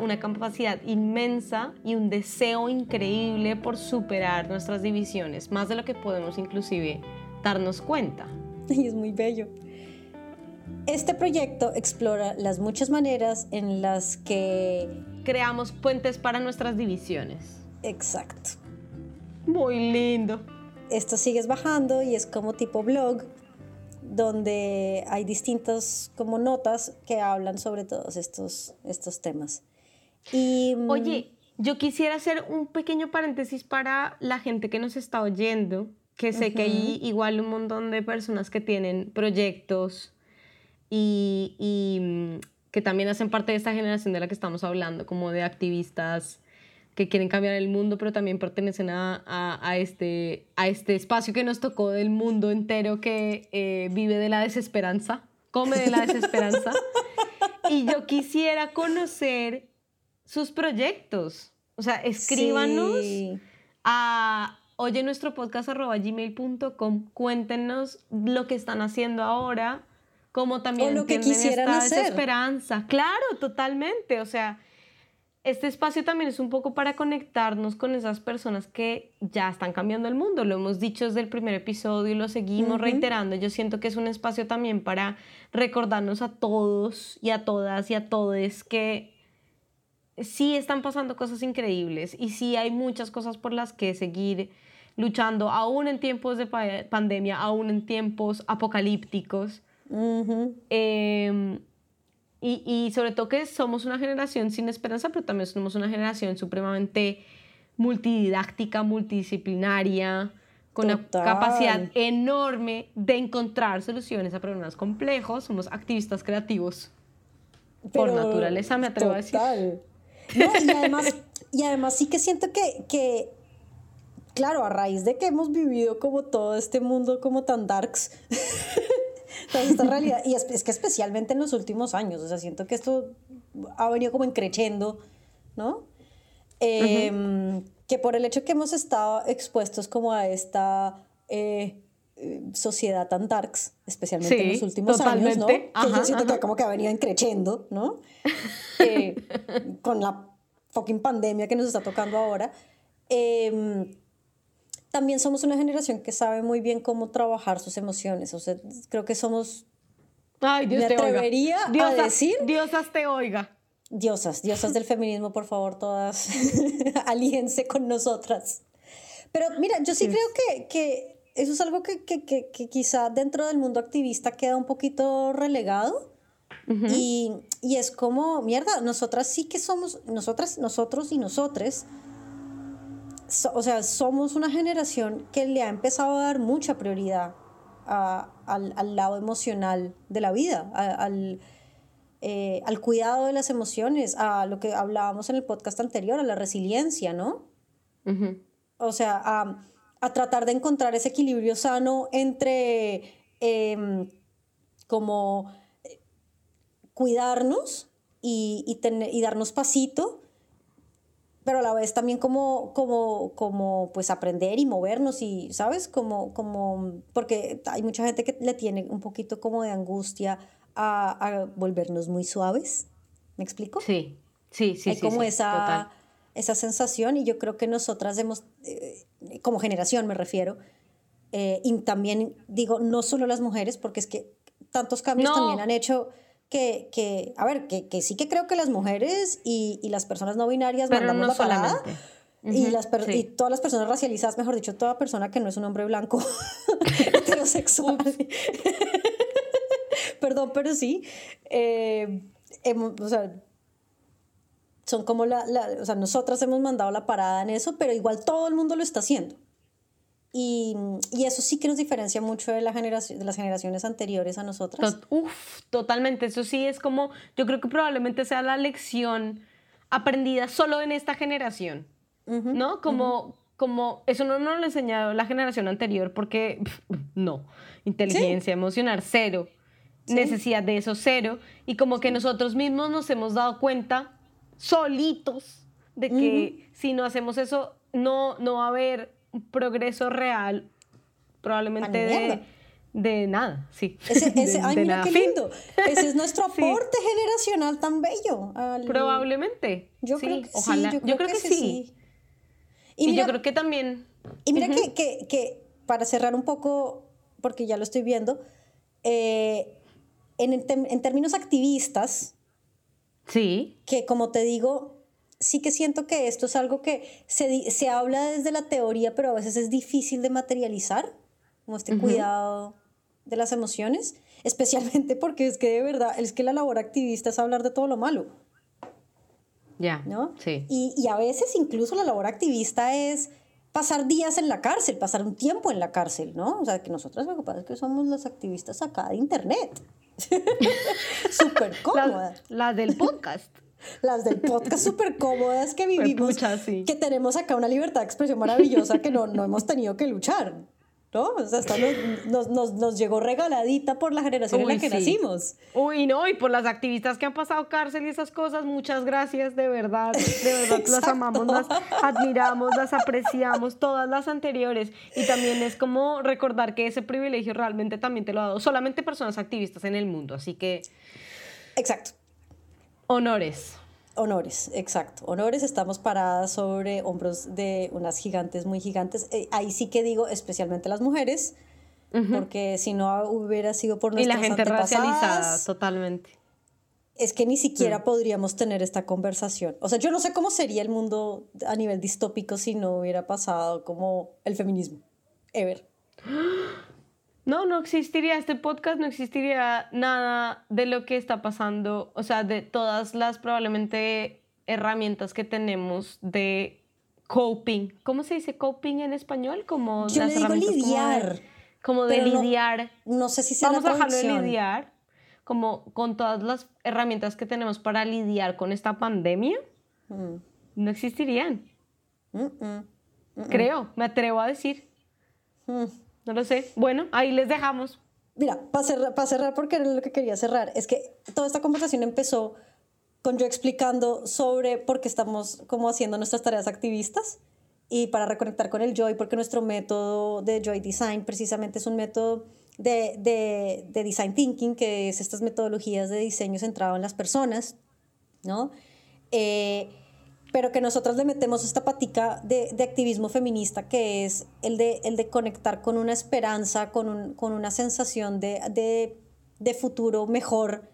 una capacidad inmensa y un deseo increíble por superar nuestras divisiones, más de lo que podemos inclusive darnos cuenta. Y es muy bello. Este proyecto explora las muchas maneras en las que creamos puentes para nuestras divisiones. Exacto. Muy lindo. Esto sigues bajando y es como tipo blog donde hay distintas como notas que hablan sobre todos estos, estos temas. Y, mm, Oye, yo quisiera hacer un pequeño paréntesis para la gente que nos está oyendo, que sé que hay igual un montón de personas que tienen proyectos y, y, mm, que también hacen parte de esta generación de la que estamos hablando, como de activistas que quieren cambiar el mundo, pero también pertenecen a, a, este, a este espacio que nos tocó del mundo entero que eh, vive de la desesperanza, come de la desesperanza. y yo quisiera conocer sus proyectos. O sea, escríbanos a oye nuestro podcast gmail.com, cuéntenos lo que están haciendo ahora, como también lo que quisieran esta hacer. desesperanza. Claro, totalmente. O sea, este espacio también es un poco para conectarnos con esas personas que ya están cambiando el mundo. Lo hemos dicho desde el primer episodio y lo seguimos reiterando. Yo siento que es un espacio también para recordarnos a todos y a todas y a todos que sí están pasando cosas increíbles y sí hay muchas cosas por las que seguir luchando, aún en tiempos de pandemia, aún en tiempos apocalípticos. Em, y, y, sobre todo que somos una generación sin esperanza, pero también somos una generación supremamente multididáctica, multidisciplinaria, con una capacidad enorme de encontrar soluciones a problemas complejos. Somos activistas creativos por naturaleza, me atrevo a decir y, además, y además sí que siento que, que, claro, a raíz de que hemos vivido como todo este mundo como tan darks, toda esta realidad, y es, que especialmente en los últimos años, o sea, siento que esto ha venido como encrechendo, ¿no? Em, que por el hecho que hemos estado expuestos como a esta eh, sociedad tan darks, especialmente en los últimos años, ¿no? que yo siento que como que ha venido encrechendo, ¿no? Eh, con la fucking pandemia que nos está tocando ahora. Em, también somos una generación que sabe muy bien cómo trabajar sus emociones. O sea, creo que somos... Ay, Dios me te atrevería oiga. a decir... Diosas te oiga. Diosas, diosas del feminismo, por favor, todas alíense con nosotras. Pero mira, yo sí, creo que, que, eso es algo que, que, que, quizá dentro del mundo activista queda un poquito relegado. y, y, es como, mierda, nosotras sí que somos, nosotras, nosotros y nosotres, o sea, somos una generación que le ha empezado a dar mucha prioridad a, al, al, lado emocional de la vida, al eh, al cuidado de las emociones, a lo que hablábamos en el podcast anterior, a la resiliencia, ¿no? O sea, a, a, tratar de encontrar ese equilibrio sano entre em, como cuidarnos y, y, y, darnos pasito, pero a la vez también como, como, como pues aprender y movernos y, ¿sabes? Como, como, porque hay mucha gente que le tiene un poquito como de angustia a, volvernos muy suaves. ¿Me explico? Sí, sí, sí. Hay como esa, esa sensación y yo creo que nosotras hemos, eh, como generación me refiero, eh, y también digo, no solo las mujeres, porque es que tantos cambios también han hecho que, que a ver, que, que, sí que creo que las mujeres y, y las personas no binarias mandamos la parada. y, las y todas las personas racializadas, mejor dicho, toda persona que no es un hombre blanco heterosexual. Perdón, pero sí. Eh, o sea, son como la, la, o sea, nosotras hemos mandado la parada en eso, pero igual todo el mundo lo está haciendo. Y, y eso sí que nos diferencia mucho de, la generación, de las generaciones anteriores a nosotras. uf, totalmente. Eso sí es como, yo creo que probablemente sea la lección aprendida solo en esta generación, ¿no? Como, como, eso no nos lo ha enseñado la generación anterior porque, no, inteligencia emocional, cero necesidad de eso cero y como que nosotros mismos nos hemos dado cuenta solitos de que si no hacemos eso no, no va a haber progreso real probablemente de, de, nada, sí. Ese, ese, ay, mira qué lindo. Ese es nuestro aporte generacional tan bello. Probablemente. Yo creo que ojalá. sí. Yo creo, que, sí. Y, yo creo que también. Y mira que, que, que, para cerrar un poco, porque ya lo estoy viendo, eh, en, en términos activistas, sí. que como te digo, sí que siento que esto es algo que se, se, habla desde la teoría, pero a veces es difícil de materializar, como este cuidado de las emociones, especialmente porque es que de verdad, es que la labor activista es hablar de todo lo malo. Ya. ¿No? Sí. Y, y, a veces incluso la labor activista es pasar días en la cárcel, pasar un tiempo en la cárcel, ¿no? O sea, que nosotros lo que pasa es que somos las activistas acá de internet. súper cómodas. Las, del podcast. Las del podcast súper cómodas que vivimos. Que tenemos acá una libertad de expresión maravillosa que no, no hemos tenido que luchar. ¿No? O sea, hasta nos, nos, nos, llegó regaladita por la generación en la que nacimos. Uy, no, y por las activistas que han pasado cárcel y esas cosas, muchas gracias, de verdad, de verdad, las amamos, las admiramos, las apreciamos, todas las anteriores. Y también es como recordar que ese privilegio realmente también te lo ha dado solamente personas activistas en el mundo, así que... Exacto. Honores. Honores, exacto. Honores, estamos paradas sobre hombros de unas gigantes muy gigantes. Eh, ahí sí que digo, especialmente las mujeres, porque si no hubiera sido por nuestras Y la gente racializada, totalmente. Es que ni siquiera mm. podríamos tener esta conversación. O sea, yo no sé cómo sería el mundo a nivel distópico si no hubiera pasado como el feminismo. Ever. No, no existiría este podcast, no existiría nada de lo que está pasando, o sea, de todas las probablemente herramientas que tenemos de coping. ¿Cómo se dice coping en español? Como Yo le digo lidiar. Como de, lidiar. No, sé si sea Vamos a dejarlo de lidiar, como con todas las herramientas que tenemos para lidiar con esta pandemia, mm. no existirían. Creo, me atrevo a decir. No lo sé. Bueno, ahí les dejamos. Mira, para cerrar, para cerrar, porque era lo que quería cerrar, es que toda esta conversación empezó con yo explicando sobre por qué estamos como haciendo nuestras tareas activistas y para reconectar con el Joy, porque nuestro método de Joy Design precisamente es un método de, de, de Design Thinking, que es estas metodologías de diseño centrado en las personas, ¿no? Eh, pero que nosotros le metemos esta patica de, de, activismo feminista que es el de, el de conectar con una esperanza, con, un, con una sensación de, de, de, futuro mejor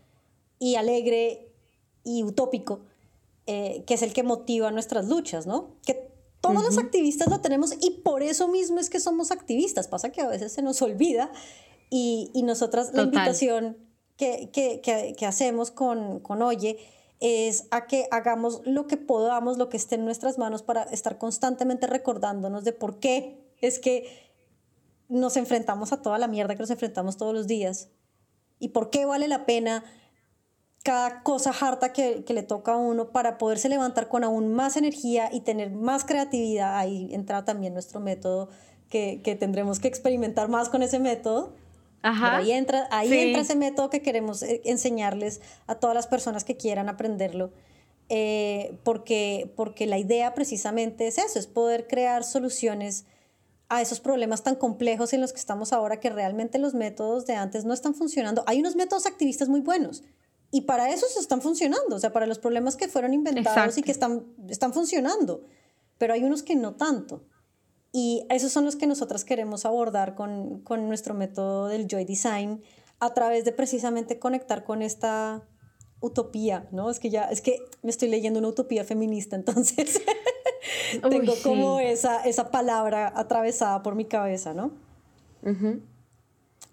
y alegre y utópico, eh, que es el que motiva nuestras luchas, ¿no? Que todos los activistas lo tenemos y por eso mismo es que somos activistas. Pasa que a veces se nos olvida y, y nosotras la invitación que, que, que, que hacemos con, con Oye es a que hagamos lo que podamos, lo que esté en nuestras manos para estar constantemente recordándonos de por qué es que nos enfrentamos a toda la mierda que nos enfrentamos todos los días y por qué vale la pena cada cosa harta que, que, le toca a uno para poderse levantar con aún más energía y tener más creatividad. Ahí entra también nuestro método que, que tendremos que experimentar más con ese método ahí entra, ahí entra ese método que queremos eh, enseñarles a todas las personas que quieran aprenderlo. Eh, porque, porque la idea precisamente es eso, es poder crear soluciones a esos problemas tan complejos en los que estamos ahora que realmente los métodos de antes no están funcionando. Hay unos métodos activistas muy buenos y para eso se están funcionando, o sea, para los problemas que fueron inventados y que están, están funcionando, pero hay unos que no tanto. Y esos son los que nosotras queremos abordar con, con nuestro método del Joy Design a través de precisamente conectar con esta utopía, ¿no? Es que ya, es que me estoy leyendo una utopía feminista, entonces tengo como esa, esa palabra atravesada por mi cabeza, ¿no?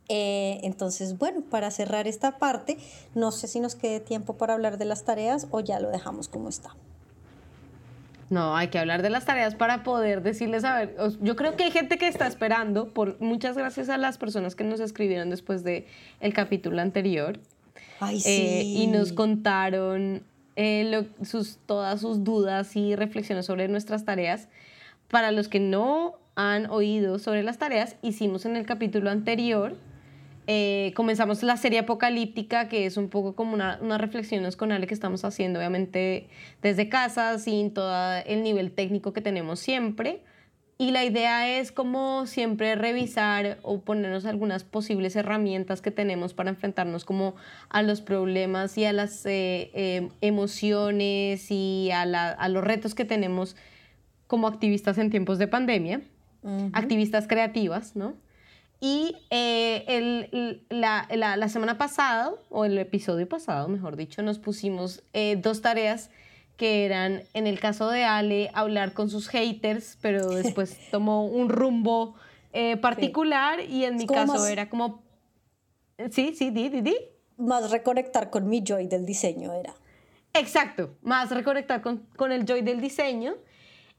Eh, entonces, bueno, para cerrar esta parte, no sé si nos quede tiempo para hablar de las tareas o ya lo dejamos como está. No, hay que hablar de las tareas para poder decirles, a ver, yo creo que hay gente que está esperando, por muchas gracias a las personas que nos escribieron después del el capítulo anterior. Ay, eh, sí. y nos contaron eh, sus, todas sus dudas y reflexiones sobre nuestras tareas. Para los que no han oído sobre las tareas, hicimos en el capítulo anterior eh, comenzamos la serie apocalíptica, que es un poco como una, unas reflexiones con Ale que estamos haciendo, obviamente desde casa, sin todo el nivel técnico que tenemos siempre. Y la idea es como siempre revisar o ponernos algunas posibles herramientas que tenemos para enfrentarnos como a los problemas y a las eh, eh, emociones y a, a, los retos que tenemos como activistas en tiempos de pandemia, activistas creativas, ¿no? Y eh, el, la, la, la, semana pasada, o el episodio pasado, mejor dicho, nos pusimos eh, dos tareas que eran, en el caso de Ale, hablar con sus haters, pero después tomó un rumbo eh, particular y en mi caso era como... Sí, sí, di, di, di. Más reconectar con mi joy del diseño era. Exacto, más reconectar con, con el joy del diseño.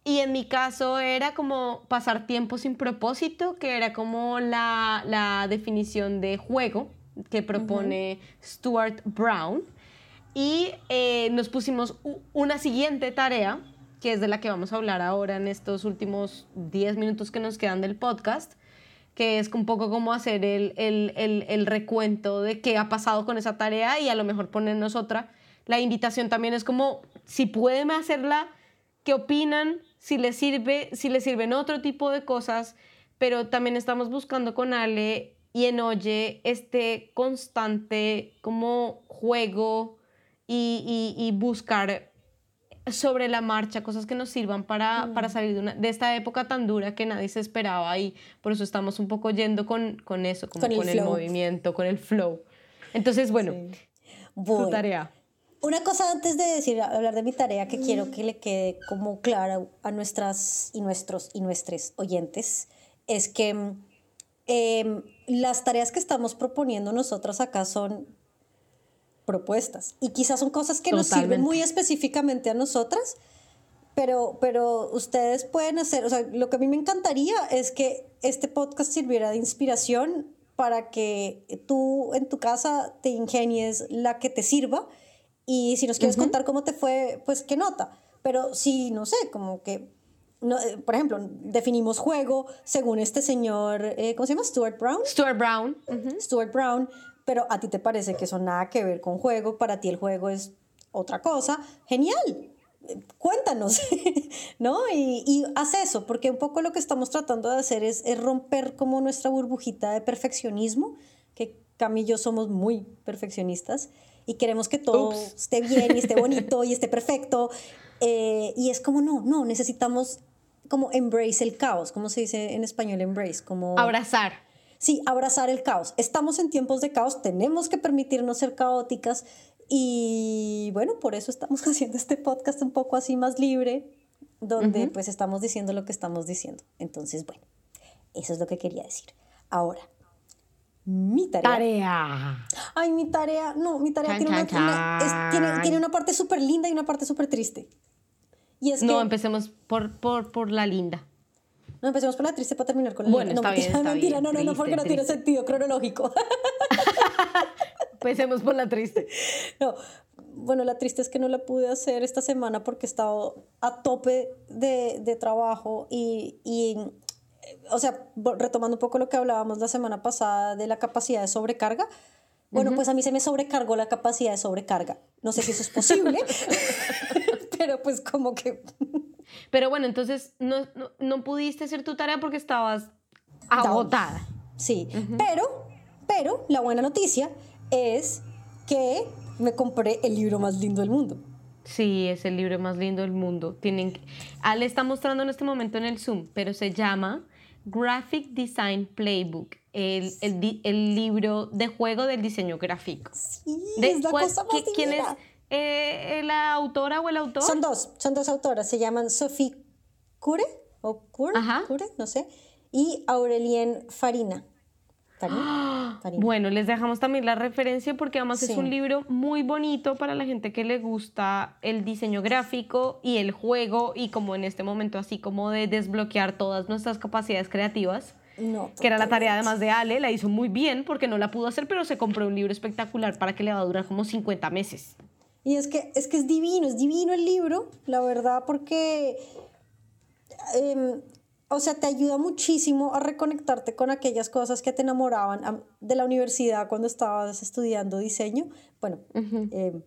Y en mi caso era como pasar tiempo sin propósito, que era como la, la definición de juego que propone Stuart Brown. Y eh, nos pusimos una siguiente tarea, que es de la que vamos a hablar ahora en estos últimos 10 minutos que nos quedan del podcast, que es un poco como hacer el, el, el, el recuento de qué ha pasado con esa tarea y a lo mejor ponernos otra. La invitación también es como, si pueden hacerla, ¿qué opinan? Si le sirve, si le sirven otro tipo de cosas, pero también estamos buscando con Ale y en Oye este constante como juego y, y, buscar sobre la marcha cosas que nos sirvan para, mm. para salir de, una, de, esta época tan dura que nadie se esperaba y por eso estamos un poco yendo con, con eso, como con, el, movimiento, con el flow. Entonces, bueno, tu tarea. Una cosa antes de decir, hablar de mi tarea que quiero que le quede como clara a nuestras y nuestros y nuestros oyentes es que em, las tareas que estamos proponiendo nosotras acá son propuestas. Y quizás son cosas que nos sirven muy específicamente a nosotras, pero, pero ustedes pueden hacer, o sea, lo que a mí me encantaría es que este podcast sirviera de inspiración para que tú en tu casa te ingenies la que te sirva y si nos quieres contar cómo te fue, pues qué nota. Pero si, no sé, como que, no, eh, por ejemplo, definimos juego según este señor, eh, ¿cómo se llama? Stuart Brown. Stuart Brown. Stuart Brown. Pero a ti te parece que eso nada que ver con juego, para ti el juego es otra cosa. Genial. Cuéntanos, ¿no? Y, y haz eso, porque un poco lo que estamos tratando de hacer es, es romper como nuestra burbujita de perfeccionismo, que Cam y yo somos muy perfeccionistas y queremos que todo esté bien y esté bonito y esté perfecto. Eh, y es como, no, no, necesitamos como embrace el caos, ¿cómo se dice en español embrace? Como... Abrazar. Sí, abrazar el caos. Estamos en tiempos de caos, tenemos que permitirnos ser caóticas y bueno, por eso estamos haciendo este podcast un poco así más libre, donde pues estamos diciendo lo que estamos diciendo. Entonces, bueno, eso es lo que quería decir. Ahora, mi tarea. Tarea. Ay, mi tarea. No, mi tarea Chan, tiene, chan, una, es- tiene, tiene una parte súper linda y una parte súper triste. Y es No, que. empecemos por, por, por la linda. No, empecemos por la triste para terminar con la Bueno, linda. No, está bien, mentira, está mentira, bien. no, no, no, Triste, porque no tiene triste. sentido cronológico. Empecemos por la triste. No, bueno, la triste es que no la pude hacer esta semana porque he estado a tope de, de trabajo y, y, o sea, retomando un poco lo que hablábamos la semana pasada de la capacidad de sobrecarga. Bueno, pues a mí se me sobrecargó la capacidad de sobrecarga. No sé si eso es posible, pero pues como que Pero bueno, entonces no, no, no pudiste hacer tu tarea porque estabas agotada. sí. Pero, pero la buena noticia es que me compré el libro más lindo del mundo. Sí, es el libro más lindo del mundo. Tienen Ale está mostrando en este momento en el Zoom, pero se llama Graphic Design Playbook, el, el, el libro de juego del diseño gráfico. Sí, De- es la ¿cuál- cosa más qui- ¿Quién es eh, la autora o el autor? Son dos, son dos autoras, se llaman Sophie Cure, o Cure. Cure, no sé, y Aurelien Farina. Bueno, les dejamos también la referencia porque además es un libro muy bonito para la gente que le gusta el diseño gráfico y el juego y como en este momento así como de desbloquear todas nuestras capacidades creativas. No, que era la tarea además de Ale, la hizo muy bien porque no la pudo hacer, pero se compró un libro espectacular para que le va a durar como 50 meses. Y es que, es que es divino, es divino el libro, la verdad, porque, em, o sea, te ayuda muchísimo a reconectarte con aquellas cosas que te enamoraban am- de la universidad cuando estabas estudiando diseño. Bueno, em,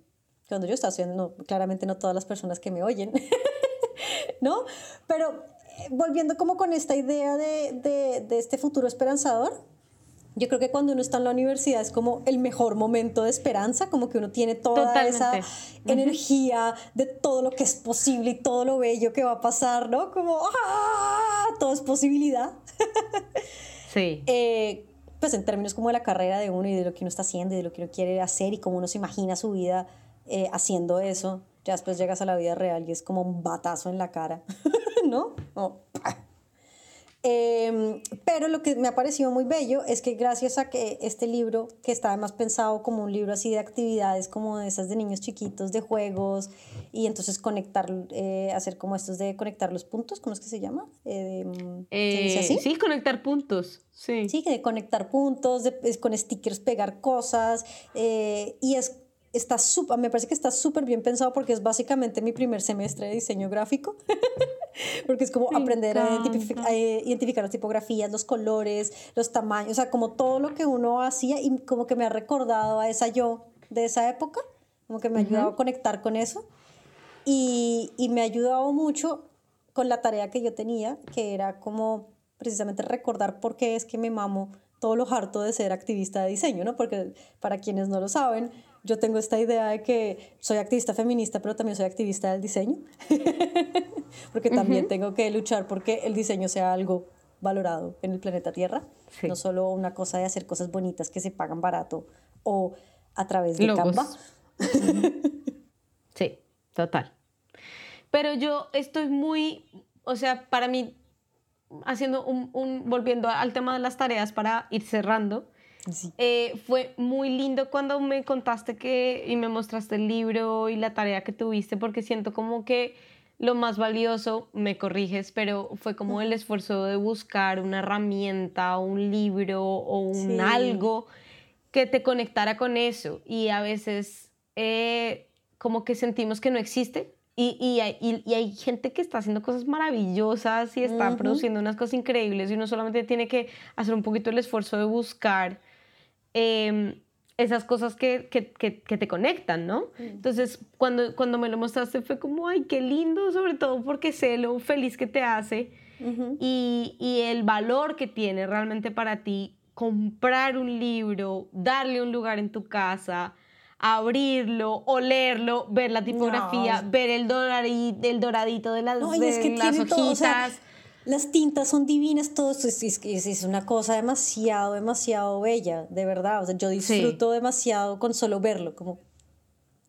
cuando yo estaba estudiando, no, claramente no todas las personas que me oyen, ¿no? Pero eh, volviendo como con esta idea de, de, de este futuro esperanzador, yo creo que cuando uno está en la universidad es como el mejor momento de esperanza, como que uno tiene toda esa Totalmente. energía de todo lo que es posible y todo lo bello que va a pasar, ¿no? Como, ¡ah! Todo es posibilidad. Sí. Eh, pues en términos como de la carrera de uno y de lo que uno está haciendo y de lo que uno quiere hacer y cómo uno se imagina su vida eh, haciendo eso, ya después llegas a la vida real y es como un batazo en la cara, ¿no? Como, Em, pero lo que me ha parecido muy bello es que gracias a que este libro, que está además pensado como un libro así de actividades, como de esas de niños chiquitos, de juegos, y entonces conectar, eh, hacer como estos de conectar los puntos, ¿cómo es que se llama? Eh, mm, ¿Se dice Eh, así? sí, conectar puntos. Sí. Sí, de conectar puntos, de, con stickers pegar cosas, eh, y es, está súper, me parece que está súper bien pensado porque es básicamente mi primer semestre de diseño gráfico, porque es como Me aprender a, a, eh, identificar las tipografías, los colores, los tamaños, o sea, como todo lo que uno hacía y como que me ha recordado a esa yo de esa época, como que me ha ayudado a conectar con eso, y, y me ha ayudado mucho con la tarea que yo tenía, que era como precisamente recordar por qué es que me mamo todo lo harto de ser activista de diseño, ¿no? Porque para quienes no lo saben, yo tengo esta idea de que soy activista feminista, pero también soy activista del diseño, porque también tengo que luchar porque el diseño sea algo valorado en el planeta Tierra, Sí. no solo una cosa de hacer cosas bonitas que se pagan barato o a través de Logos. Canva. Sí, total. Pero yo estoy muy, o sea, para mí, haciendo un, un- volviendo al tema de las tareas para ir cerrando, Sí. eh, fue muy lindo cuando me contaste que y me mostraste el libro y la tarea que tuviste, porque siento como que lo más valioso, me corriges, pero fue como el esfuerzo de buscar una herramienta, un libro o un Sí. algo que te conectara con eso. Y a veces eh, como que sentimos que no existe. Y, y hay, y- y hay gente que está haciendo cosas maravillosas y está produciendo unas cosas increíbles y uno solamente tiene que hacer un poquito el esfuerzo de buscar em, esas cosas que, que- que- que te conectan, ¿no? Entonces, cuando, cuando me lo mostraste fue como, ay, qué lindo, sobre todo porque sé lo feliz que te hace Ujú. y, y el valor que tiene realmente para ti comprar un libro, darle un lugar en tu casa, abrirlo, olerlo, ver la tipografía, ver el, doradito, el doradito de las, de las hojitas. Las tintas son divinas, todo es, es, una cosa demasiado, demasiado bella, de verdad. O sea, yo disfruto demasiado con solo verlo, como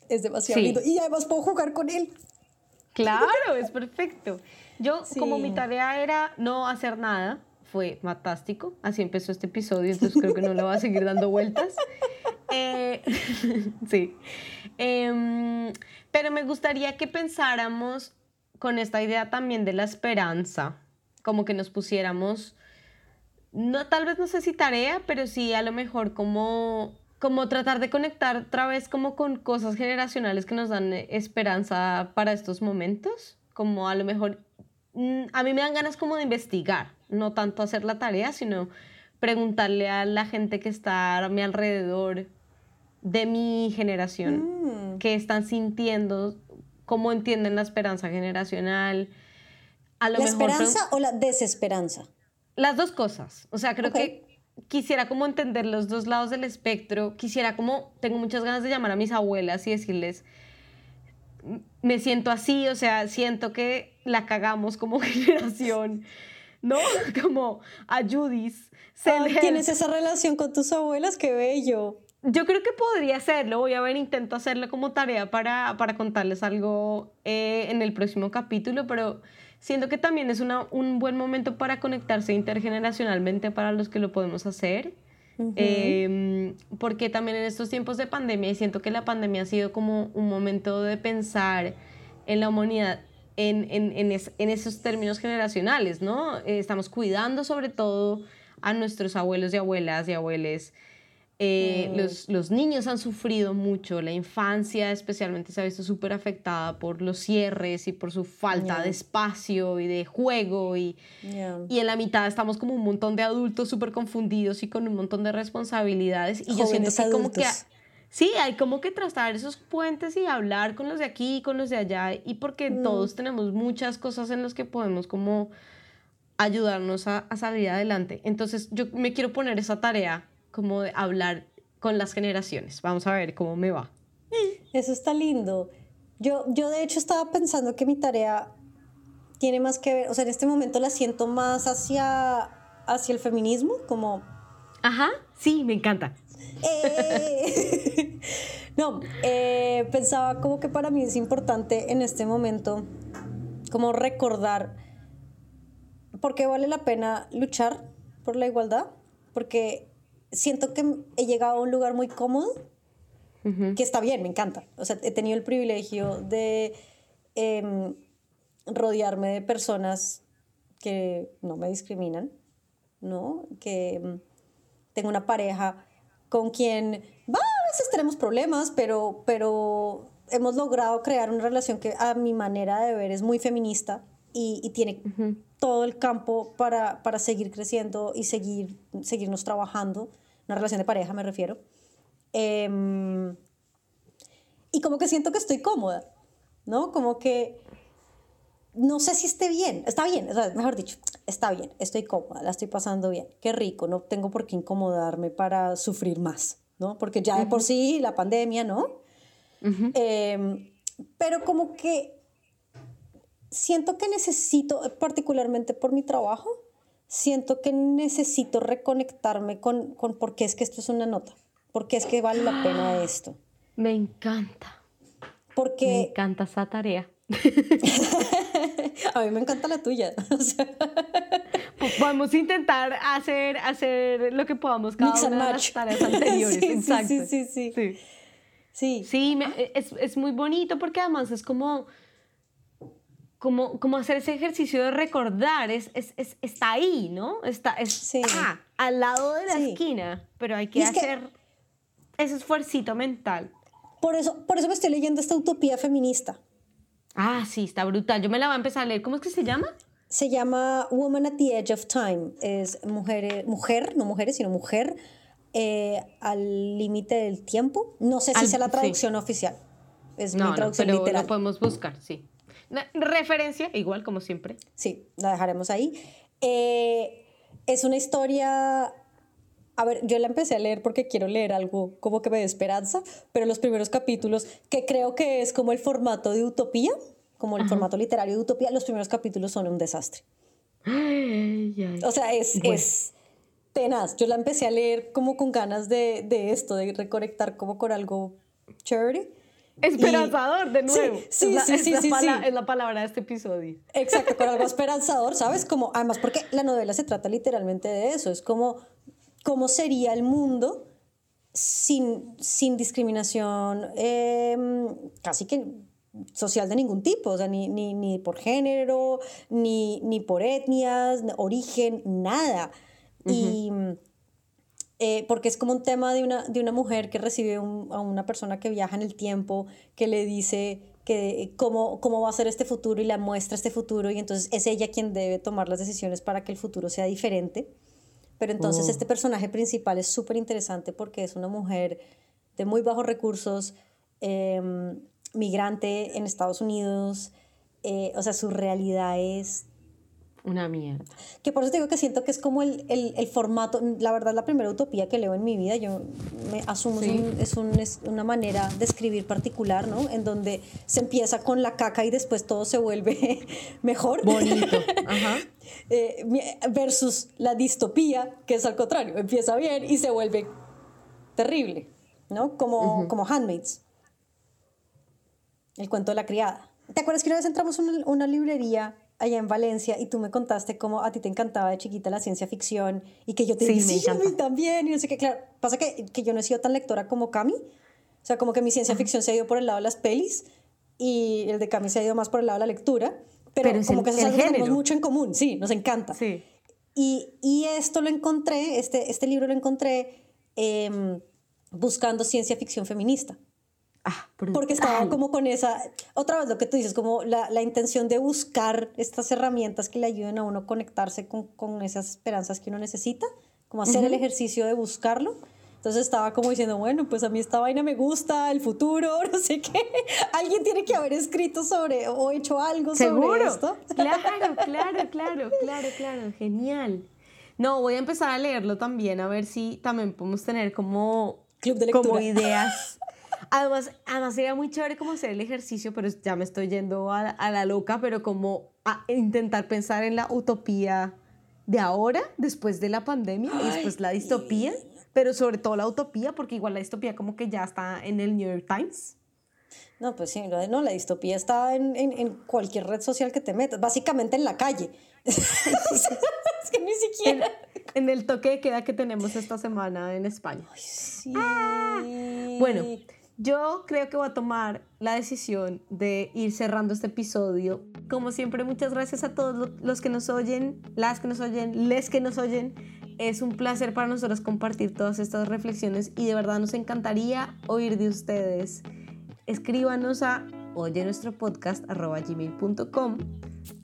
es demasiado lindo. Y además puedo jugar con él. Claro, es perfecto. Yo, como mi tarea era no hacer nada, fue fantástico. Así empezó este episodio, entonces creo que no lo va a seguir dando vueltas. Eh, sí. Em, pero me gustaría que pensáramos con esta idea también de la esperanza, como que nos pusiéramos, no, tal vez no sé si tarea, pero sí a lo mejor como, como tratar de conectar otra vez como con cosas generacionales que nos dan esperanza para estos momentos, como a lo mejor, mm, a mí me dan ganas como de investigar, no tanto hacer la tarea, sino preguntarle a la gente que está a mi alrededor de mi generación, mm. qué están sintiendo, cómo entienden la esperanza generacional. ¿La esperanza o la desesperanza? Las dos cosas. O sea, creo que quisiera como entender los dos lados del espectro. Quisiera como, tengo muchas ganas de llamar a mis abuelas y decirles, me siento así, o sea, siento que la cagamos como generación, ¿no? Como a Judith ¿Tienes esa relación con tus abuelas? ¡Qué bello! Yo creo que podría hacerlo. Voy a ver, intento hacerlo como tarea para, para contarles algo eh, en el próximo capítulo, pero siento que también es una, un buen momento para conectarse intergeneracionalmente para los que lo podemos hacer. Em, porque también en estos tiempos de pandemia, y siento que la pandemia ha sido como un momento de pensar en la humanidad en, en, en, en esos términos generacionales, ¿no? Eh, estamos cuidando sobre todo a nuestros abuelos y abuelas y abueles. Eh, mm. los, los, niños han sufrido mucho, la infancia especialmente se ha visto súper afectada por los cierres y por su falta de espacio y de juego y, y en la mitad estamos como un montón de adultos súper confundidos y con un montón de responsabilidades y yo siento que como que... Sí, hay como que trastar esos puentes y hablar con los de aquí y con los de allá y porque mm. todos tenemos muchas cosas en las que podemos como ayudarnos a, salir adelante. Entonces yo me quiero poner esa tarea como de hablar con las generaciones. Vamos a ver cómo me va. Eso está lindo. Yo, yo de hecho estaba pensando que mi tarea tiene más que ver, o sea, en este momento la siento más hacia, hacia el feminismo, como... Ajá, sí, me encanta. Eh, no, eh, pensaba como que para mí es importante en este momento como recordar por qué vale la pena luchar por la igualdad, porque siento que he llegado a un lugar muy cómodo, que está bien, me encanta. O sea, he tenido el privilegio de em, rodearme de personas que no me discriminan, ¿no? Que em, tengo una pareja con quien, va, a veces tenemos problemas, pero, pero hemos logrado crear una relación que a mi manera de ver es muy feminista y, tiene todo el campo para, para, seguir creciendo y seguir, seguirnos trabajando, una relación de pareja me refiero. Em, y como que siento que estoy cómoda, ¿no? Como que no sé si esté bien, está bien, mejor dicho, está bien, estoy cómoda, la estoy pasando bien, qué rico, no tengo por qué incomodarme para sufrir más, ¿no? Porque ya de por sí la pandemia, ¿no? Em, pero como que siento que necesito, particularmente por mi trabajo, siento que necesito reconectarme con, con por qué es que esto es una nota, por qué es que vale la pena esto. Me encanta. Porque... Me encanta esa tarea. a mí me encanta la tuya. Vamos a intentar hacer, hacer lo que podamos cada una de las tareas anteriores. sí, Exacto. Sí, sí, sí. Sí, sí. sí es, es, muy bonito porque además es como como, como hacer ese ejercicio de recordar, es, es, es está ahí, ¿no? Está, al lado de la esquina, pero hay que hacer ese esfuerzo mental. Por eso, por eso me estoy leyendo esta utopía feminista. Ah, sí, está brutal. Yo me la voy a empezar a leer. ¿Cómo es que se llama? Se llama Woman at the Edge of Time. Es mujer, mujer no mujeres, sino mujer eh, al límite del tiempo. No sé si sea la traducción oficial. Es mi traducción pero literal. Lo podemos buscar, sí. Referencia, igual como siempre. Sí, la dejaremos ahí. Eh, es una historia a ver, yo la empecé a leer porque quiero leer algo como que me dé esperanza, pero los primeros capítulos, que creo que es como el formato de utopía, como el formato literario de utopía, los primeros capítulos son un desastre. O sea, es, es tenaz. Yo la empecé a leer como con ganas de, de esto, de reconectar como con algo chévere. Esperanzador, de nuevo. Sí, sí, sí, sí, es la palabra de este episodio. Exacto, con algo esperanzador, ¿sabes? Como, además, porque la novela se trata literalmente de eso. Es como, ¿cómo sería el mundo sin, sin discriminación em, casi que social de ningún tipo, o sea, ni, ni, ni por género, ni, ni por etnias, origen, nada. Y eh, porque es como un tema de una, de una mujer que recibe a una persona que viaja en el tiempo, que le dice que cómo, cómo va a ser este futuro y la muestra este futuro y entonces es ella quien debe tomar las decisiones para que el futuro sea diferente. Pero entonces oh. este personaje principal es súper interesante porque es una mujer de muy bajos recursos, em, migrante en Estados Unidos, eh, o sea, su realidad es una mierda. Que por eso digo que siento que es como el, el, el, formato, la verdad la primera utopía que leo en mi vida, yo me asumo es, un, es, una manera de escribir particular, ¿no? En donde se empieza con la caca y después todo se vuelve mejor. Bonito. Ajá. Eh, versus la distopía, que es al contrario, empieza bien y se vuelve terrible, ¿no? Como, como Handmaids. El cuento de la criada. ¿Te acuerdas que una vez entramos a una, una librería allá en Valencia y tú me contaste cómo a ti te encantaba de chiquita la ciencia ficción y que yo te dije, sí, a mí también, y no sé qué, claro, pasa que, que, yo no he sido tan lectora como Cami, o sea, como que mi ciencia ficción se ha ido por el lado de las pelis y el de Cami se ha ido más por el lado de la lectura, pero, como que eso tenemos mucho en común, sí, nos encanta. Sí. Y, y esto lo encontré, este, este libro lo encontré eh, buscando ciencia ficción feminista. Ah, porque estaba como con esa, otra vez lo que tú dices, como la, la, intención de buscar estas herramientas que le ayuden a uno conectarse con, con esas esperanzas que uno necesita, como hacer el ejercicio de buscarlo. Entonces estaba como diciendo, bueno, pues a mí esta vaina me gusta, el futuro, no sé qué. Alguien tiene que haber escrito sobre o hecho algo sobre esto. Claro, claro, claro, claro, claro, genial. No, voy a empezar a leerlo también, a ver si también podemos tener como, Club de lectura. como ideas Además, además sería muy chévere como hacer el ejercicio, pero ya me estoy yendo a, a la loca, pero como a intentar pensar en la utopía de ahora, después de la pandemia, y después la distopía, pero sobre todo la utopía, porque igual la distopía como que ya está en el New York Times. No, pues sí, no, la distopía está en, en, en cualquier red social que te metas, básicamente en la calle. es que ni siquiera... En, el toque de queda que tenemos esta semana en España. sí. Ah, bueno, yo creo que voy a tomar la decisión de ir cerrando este episodio. Como siempre, muchas gracias a todos los que nos oyen, las que nos oyen, les que nos oyen. Es un placer para nosotros compartir todas estas reflexiones y de verdad nos encantaría oír de ustedes. Escríbanos a oye nuestro podcast gmail.com.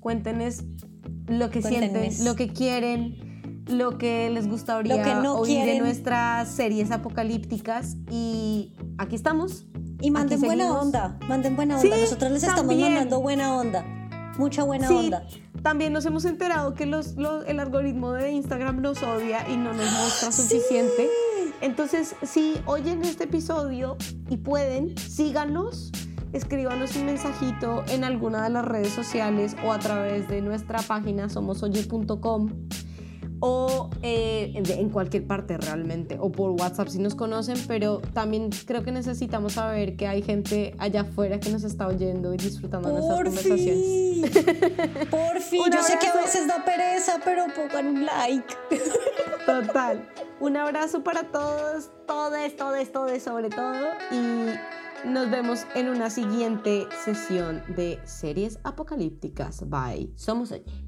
Cuéntenos lo que sienten, lo que quieren, lo que les gustaría oír de nuestras series apocalípticas y aquí estamos. Y manden buena onda, manden buena onda. Nosotros les estamos mandando buena onda, mucha buena onda. También nos hemos enterado que los, el algoritmo de Instagram nos odia y no nos muestra suficiente. Entonces, si oyen este episodio y pueden, síganos, escríbanos un mensajito en alguna de las redes sociales o a través de nuestra página somosoye.com o eh, en cualquier parte realmente, o por WhatsApp si nos conocen, pero también creo que necesitamos saber que hay gente allá afuera que nos está oyendo y disfrutando de nuestras conversaciones. Por fin, yo sé que a veces da pereza, pero pongan un like. Total. Un abrazo para todos, todos, todos, todos sobre todo, y nos vemos en una siguiente sesión de series apocalípticas. Bye. Somos allí.